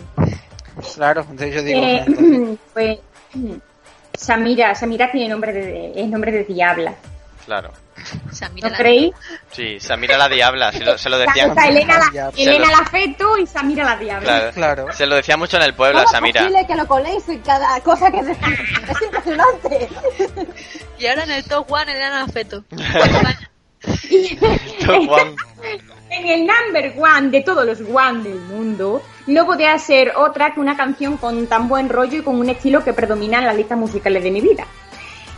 Claro, entonces yo digo. Eh, entonces, pues Samira, Samira tiene nombre de, es nombre de diabla. Claro. ¿No creéis? Sí, Samira la Diabla, se lo, se lo decían. Está Elena la, Elena lo- la feto y Samira la diabla. Claro, Se lo decía mucho en el pueblo a ¿Cómo es Samira. posible que lo coléis en cada cosa que decís? Es impresionante. Y ahora en el top one el Feto. En el number one de todos los one del mundo, no podía ser otra que una canción con tan buen rollo y con un estilo que predomina en las listas musicales de mi vida.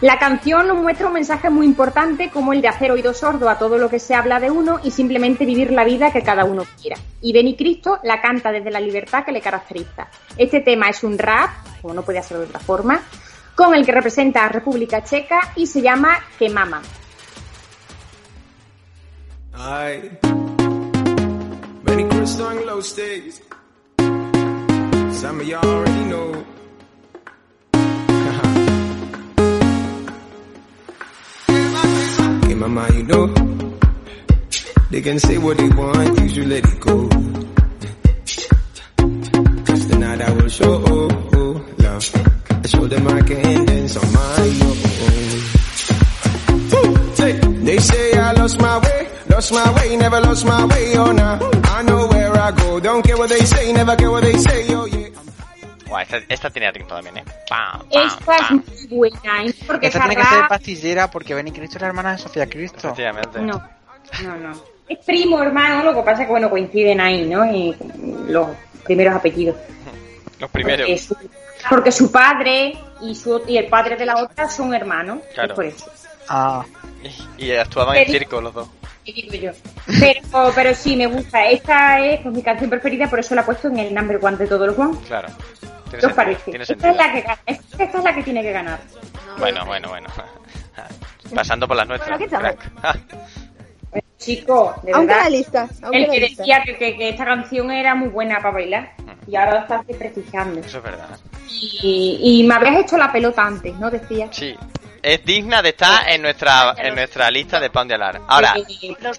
La canción nos muestra un mensaje muy importante como el de hacer oído sordo a todo lo que se habla de uno y simplemente vivir la vida que cada uno quiera. Y Benny Cristo la canta desde la libertad que le caracteriza. Este tema es un rap, como no podía ser de otra forma, con el que representa a República Checa y se llama Que. Some of y'all already know. They can say what they want, let it go. I show them I can dance on my own. They say I lost my way, lost my way, never lost my way, oh nah. I know where I go, don't care what they say, never care what they say, oh yeah. Buah, esta, esta tenía ritmo también, ¿eh? Pam, pam, Esta es muy buena, ¿eh? porque Esta esa tiene que ser pastillera porque Benny Cristo es la hermana de Sofía Cristo. Efectivamente. No, no, no. Es primo, hermano, lo que pasa es que, bueno, coinciden ahí, ¿no? Y los primeros apellidos. Los primeros. Porque porque su padre y, su, y el padre de la otra son hermanos. Claro. Es por eso. Ah. Y actuaban en Pero- circo los dos. ¿Qué digo yo? Pero, pero sí, me gusta. Esta es pues, mi canción preferida, por eso la he puesto en el number one de todos los one. Claro. ¿Qué os parece? tiene Esta es, la que, gana. esta es la que tiene que ganar. Bueno, bueno, bueno. Pasando por las nuestras. Bueno, ¿qué tal? crack. Chico, de Aunque verdad. la lista. Aunque El la que lista. decía que, que- que esta canción era muy buena para bailar y ahora la estás desprestigiando. Eso es verdad. Y, y me habrías hecho la pelota antes, ¿no? Decía. Sí. Es digna de estar en nuestra en nuestra lista de pan de alar. Ahora,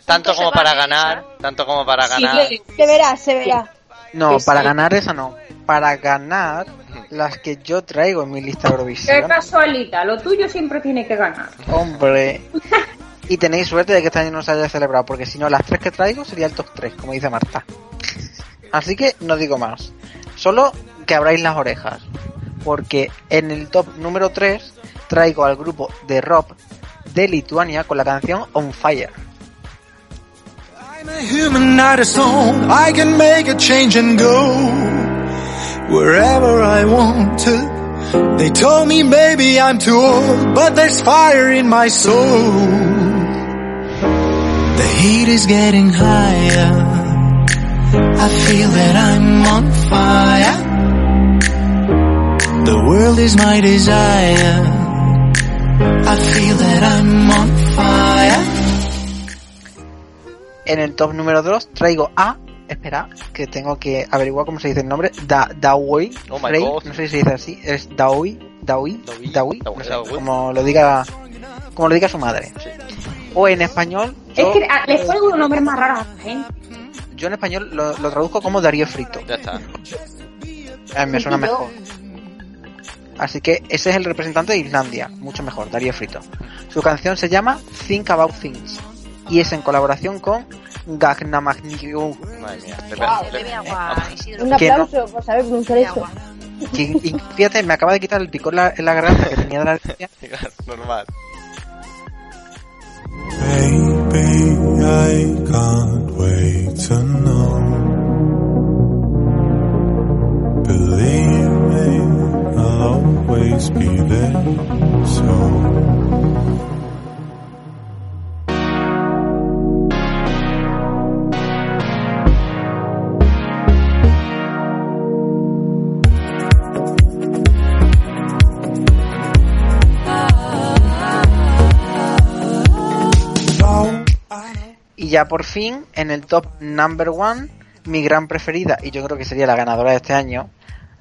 tanto como para ganar, tanto como para ganar. Se verá, se verá. No, para ganar esa no. Para ganar las que yo traigo en mi lista de Qué Eurovisión. casualidad, lo tuyo siempre tiene que ganar. Hombre. Y tenéis suerte de que este año no se haya celebrado, porque si no, las tres que traigo sería el top 3, como dice Marta. Así que no digo más. Solo que abráis las orejas. Porque en el top número 3 traigo al grupo de rock de Lituania con la canción On Fire. They told me maybe I'm too old, but there's fire in my soul. The heat is getting higher. I feel that I'm on fire. The world is my desire. I feel that I'm on fire. En el top número 2 traigo a, espera, que tengo que averiguar cómo se dice el nombre, da, Daoi Oh my Frey, God. no sé si se dice así, es Daoi, Daoi, Daoi, no sé, Daoi. como lo diga, como lo diga su madre. O en español, Es que ah, les pongo unos nombres más raros a la gente. yo en español lo, lo traduzco como Darío Frito. Ya está. Eh, me suena mejor. Así que ese es el representante de Islandia, mucho mejor, Darío Frito. Su canción se llama Think About Things y es en colaboración con Gagnamagniu. Madre mía. Le- Wow, le- Isidro. Un aplauso por saber pronunciar eso. Y, y fíjate, me acaba de quitar el picor la- en la garganta que tenía de la. Normal. Baby, I can't wait to know. Believe me, I'll always be there. So. Ya por fin, en el top number one, mi gran preferida, y yo creo que sería la ganadora de este año,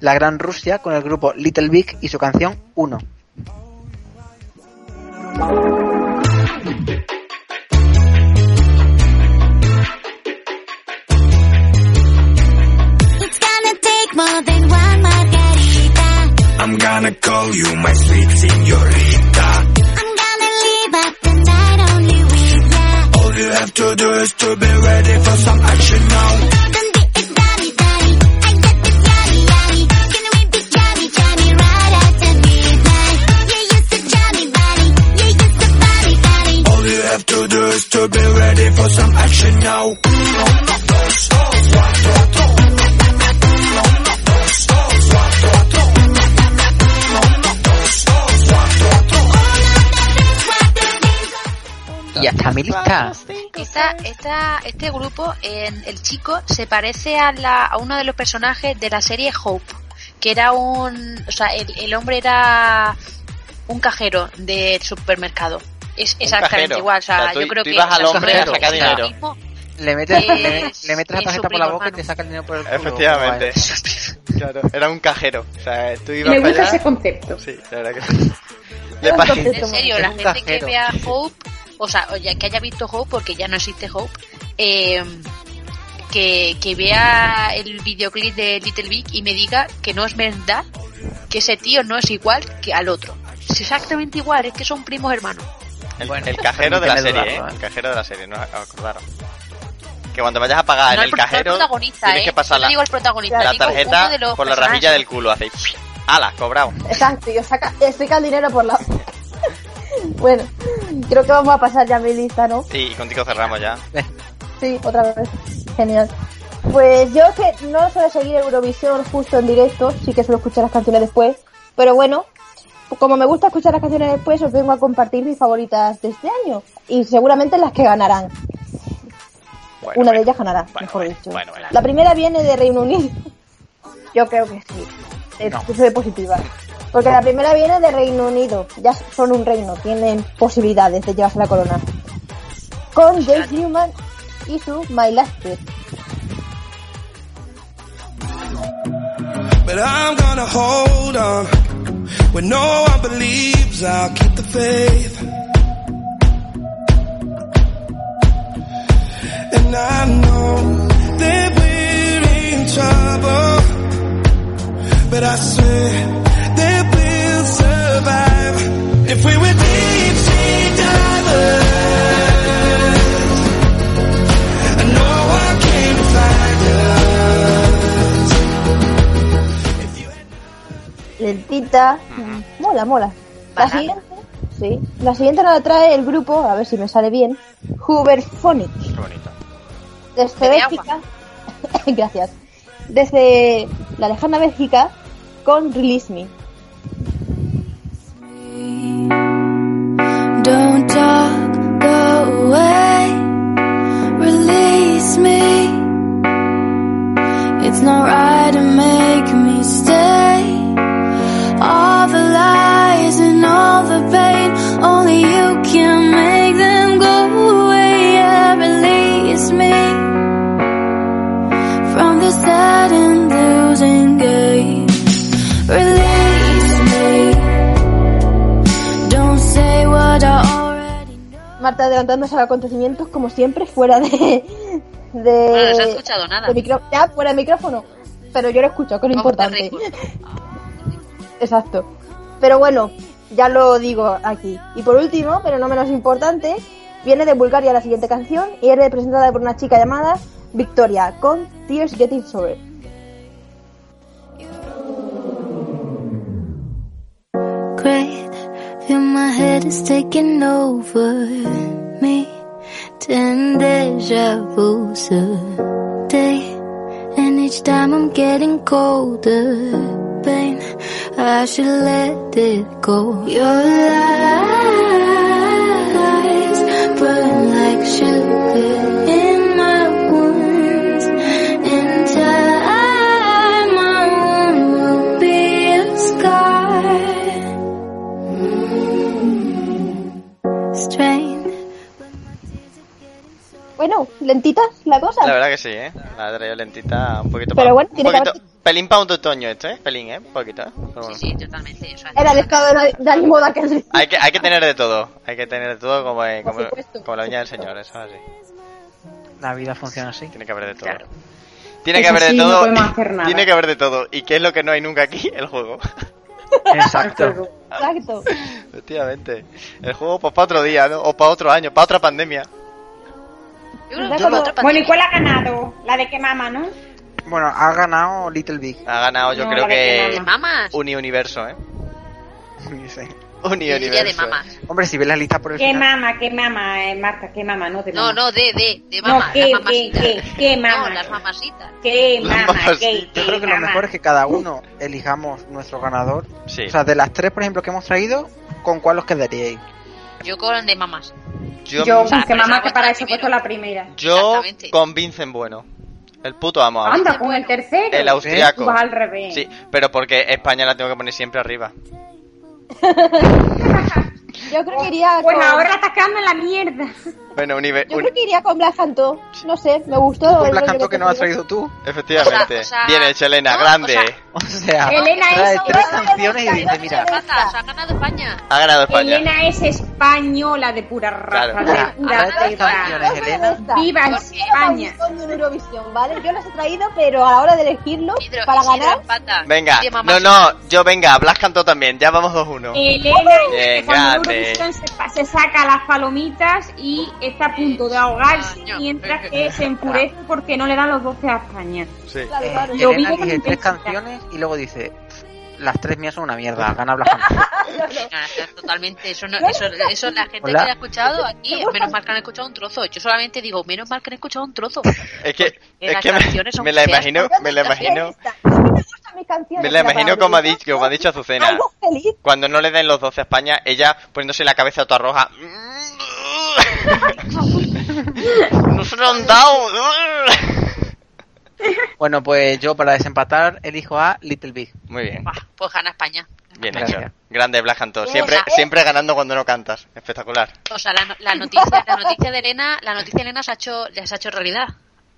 la Gran Rusia con el grupo Little Big y su canción 1. Esta, esta, este grupo, en- el chico, se parece a, la, a uno de los personajes de la serie Hope, que era un... O sea, el, el hombre era un cajero del supermercado. Es exactamente igual, o sea, O sea, tú- yo creo tú que... ibas al hombre a sacar dinero. mismo. Le metes, Es- le, le metes la tarjeta por la boca y te saca el dinero por el culo. Efectivamente. Claro, era un cajero. O sea, tú ibas Me gusta allá. ese concepto. Sí, la verdad que sí. Le En serio, la gente que vea Hope, o sea, o ya que haya visto Hope, porque ya no existe Hope, eh, que, que vea el videoclip de Little Big y me diga que no es verdad, que ese tío no es igual que al otro. Es exactamente igual, es que son primos hermanos. El, el cajero de la serie, ¿eh? dudarlo, ¿eh? El cajero de la serie, no acordaron. Que cuando vayas a pagar no en el cajero, protagonista, tienes ¿eh? que pasar No la, digo el protagonista, la tarjeta de los por la personajes. rajilla del culo. Hacéis. ¡Hala! Cobrado. Exacto, yo saca, explica el dinero por la... bueno, creo que vamos a pasar ya mi lista, ¿no? Sí, y contigo cerramos ya. Sí, otra vez. Genial. Pues yo es que no suelo seguir Eurovisión justo en directo, sí que suelo escuchar las canciones después, pero bueno, como me gusta escuchar las canciones después, os vengo a compartir mis favoritas de este año y seguramente las que ganarán. Bueno, Una bueno. de ellas ganará, Bueno, mejor dicho. bueno, bueno. La primera viene de Reino Unido. Yo creo que sí. Es, No. Soy positiva. Porque la primera viene de Reino Unido. Ya son un reino, tienen posibilidades de llevarse la corona. Con James Newman y su My Last Trip. But I'm gonna hold on when no one believes I'll keep the faith. And I know that we're in trouble, but I swear Lentita. Mola, mola. La siguiente, sí. La siguiente nos la trae el grupo, a ver si me sale bien. Qué bonito. Desde Bélgica. Gracias. Desde la lejana Bélgica con Release Me. Don't talk, go away. Release me. It's not right Marta adelantándose a los acontecimientos como siempre fuera de de, Bueno, no se ha escuchado nada. de micro- ya fuera de micrófono pero yo lo escucho que es lo importante exacto pero bueno ya lo digo aquí y por último pero no menos importante Viene de Bulgaria la siguiente canción y es representada por una chica llamada Victoria con Tears Getting Sober. great. Feel my head is taking over me. Ten deja vu's a day. And each time I'm getting colder. Pain, I should let it go. Your lies Bueno, lentitas la cosa. La verdad que sí, ¿eh? La he traído lentita un poquito Pero pa- bueno, un tiene que poquito, pelín para un otoño esto, ¿eh? Pelín, ¿eh? Un poquito, ¿eh? Pero bueno. Sí, totalmente. Era el estado de, de ánimo de aquel. Hay que, hay que tener de todo. Hay que tener de todo como, eh, como, como la viña del señor, eso es así. La vida funciona así. Tiene que haber de todo. Tiene que haber de sí, todo. hacer nada. Tiene que haber de todo. ¿Y qué es lo que no hay nunca aquí? El juego. Exacto. Exacto. Efectivamente. El juego pues para otro día, ¿no? O para otro año, para otra pandemia. Yo como- otra Bueno, ¿y cuál ha ganado? La de que mama, ¿no? Bueno, ha ganado Little Big. Ha ganado yo No, creo que que... ¿De mamas? Uni-universo, ¿eh? Sí. Yo diría de mamas. Hombre, si ves la lista por el ¿Qué final... mama, qué mama, eh, Marta? ¿Qué mama? No, de No, mama. no, de, de, de No, mamas. ¿qué, las qué, mamasitas. qué, qué No, mama? las mamasitas. ¿Qué mama? mamas, ¿Qué, Yo creo que lo mama? mejor es que cada uno elijamos nuestro ganador. Sí. O sea, de las tres, por ejemplo, que hemos traído, ¿con cuál os quedaríais? Yo con de mamas. Yo, Yo, O sea, que esa que para eso he puesto la primera. yo con Vincent Bueno. El puto amo. a Anda, con el tercero. El austriaco. Tú vas al revés. Sí, pero porque España la tengo que poner siempre arriba. Yo creo que iría Pues con... ahora estás quedando en la mierda. Bueno, unive- Yo un- creo que iría con Black Cantó. No sé, me gustó. Con Black Canto que te no has traído tú. efectivamente. O sea, o sea, Bien hecho, Elena, no, grande. o sea, O sea, Elena trae es- tres canciones y dice, mira, Patas, ha ganado España. ha ganado España. Elena es española de pura raza. Claro. pura tres canciones, Elena. Viva España. Eurovisión, ¿vale? Yo las he traído, pero a la hora de elegirlo, Isidro, para ganar. Venga, no, no, yo venga, Blas cantó también, ya vamos 2-1. Elena Eurovisión se, saca las palomitas y está a punto de ahogarse Año. mientras que se enfurece porque no le dan los 12 a España. Sí. claro, claro. Lo Elena tres canciones y luego dice, las tres mías son una mierda, gana Black Canto. No, no, totalmente, eso, no, eso, eso la gente Hola. que ha escuchado aquí, menos mal que han escuchado un trozo. Yo solamente digo, menos mal que han escuchado un trozo. Es que, es las que me, me la imagino, me la imagino, me la imagino como ha dicho, como ha dicho Azucena. Algo feliz. Cuando no le den los 12 a España, ella poniéndose la cabeza toda roja. No se lo han dado. Bueno, pues yo para desempatar elijo a Little Big. Muy bien, pues gana España. bien Gracias. hecho. Grande Blas cantó. Bien, Siempre, ¿eh? siempre ganando cuando no cantas. Espectacular. O sea, la, no- la noticia, la noticia de Elena, la noticia de Elena se ha hecho, se ha hecho realidad.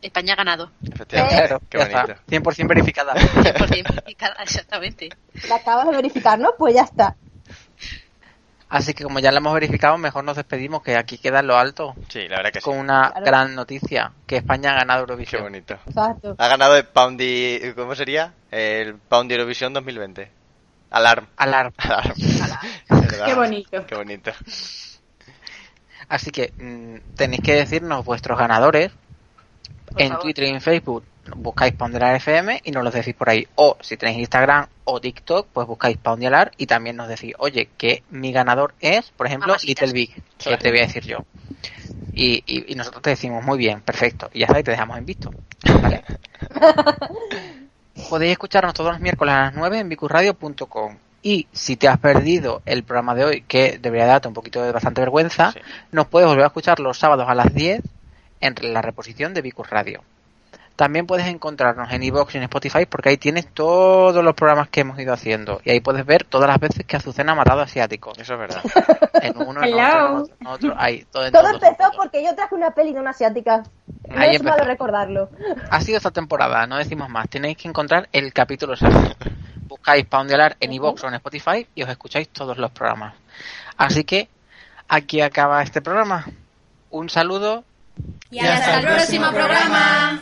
España ha ganado. Efectivamente. Claro, Qué bonito. está. 100% verificada. 100% verificada, exactamente. La acabas de verificar, ¿no? Pues ya está. Así que como ya lo hemos verificado, mejor nos despedimos, que aquí queda en lo alto. Sí, la verdad que sí. Con una Claro. gran noticia, que España ha ganado Qué Eurovisión. bonito. Exacto. Ha ganado el Poundy, ¿cómo sería? El Poundy Eurovisión 2020. Alarm. Alarm. Alarm. Qué bonito. Qué bonito. Así que mm, tenéis que decirnos vuestros ganadores Por en favor. Twitter y en Facebook. Buscáis Pondelar FM y nos los decís por ahí. O si tenéis Instagram o TikTok, pues buscáis Pondelar y también nos decís, oye, que mi ganador es, por ejemplo, Mamasitas. Little Big, que te voy a decir yo. Y, y, y nosotros te decimos, muy bien, perfecto. Y ya está, y te dejamos en visto. ¿Vale? Podéis escucharnos todos los miércoles a las 9 en bicurradio.com. Y si te has perdido el programa de hoy, que debería darte un poquito de bastante vergüenza, Sí. nos puedes volver a escuchar los sábados a las 10 en la reposición de Vicus Radio. También puedes encontrarnos en iVoox y en Spotify porque ahí tienes todos los programas que hemos ido haciendo. Y ahí puedes ver todas las veces que Azucena ha matado a asiáticos. Eso es verdad. En uno, en Hello. otro, en otro, en otro. Ahí, todo, en Todo todos. empezó porque yo traje una peli de una asiática. No Ahí es malo recordarlo. Ha sido esta temporada, no decimos más. Tenéis que encontrar el capítulo exacto. Buscáis Poundelar en iVoox o en Spotify y os escucháis todos los programas. Así que aquí acaba este programa. Un saludo Y hasta el próximo programa.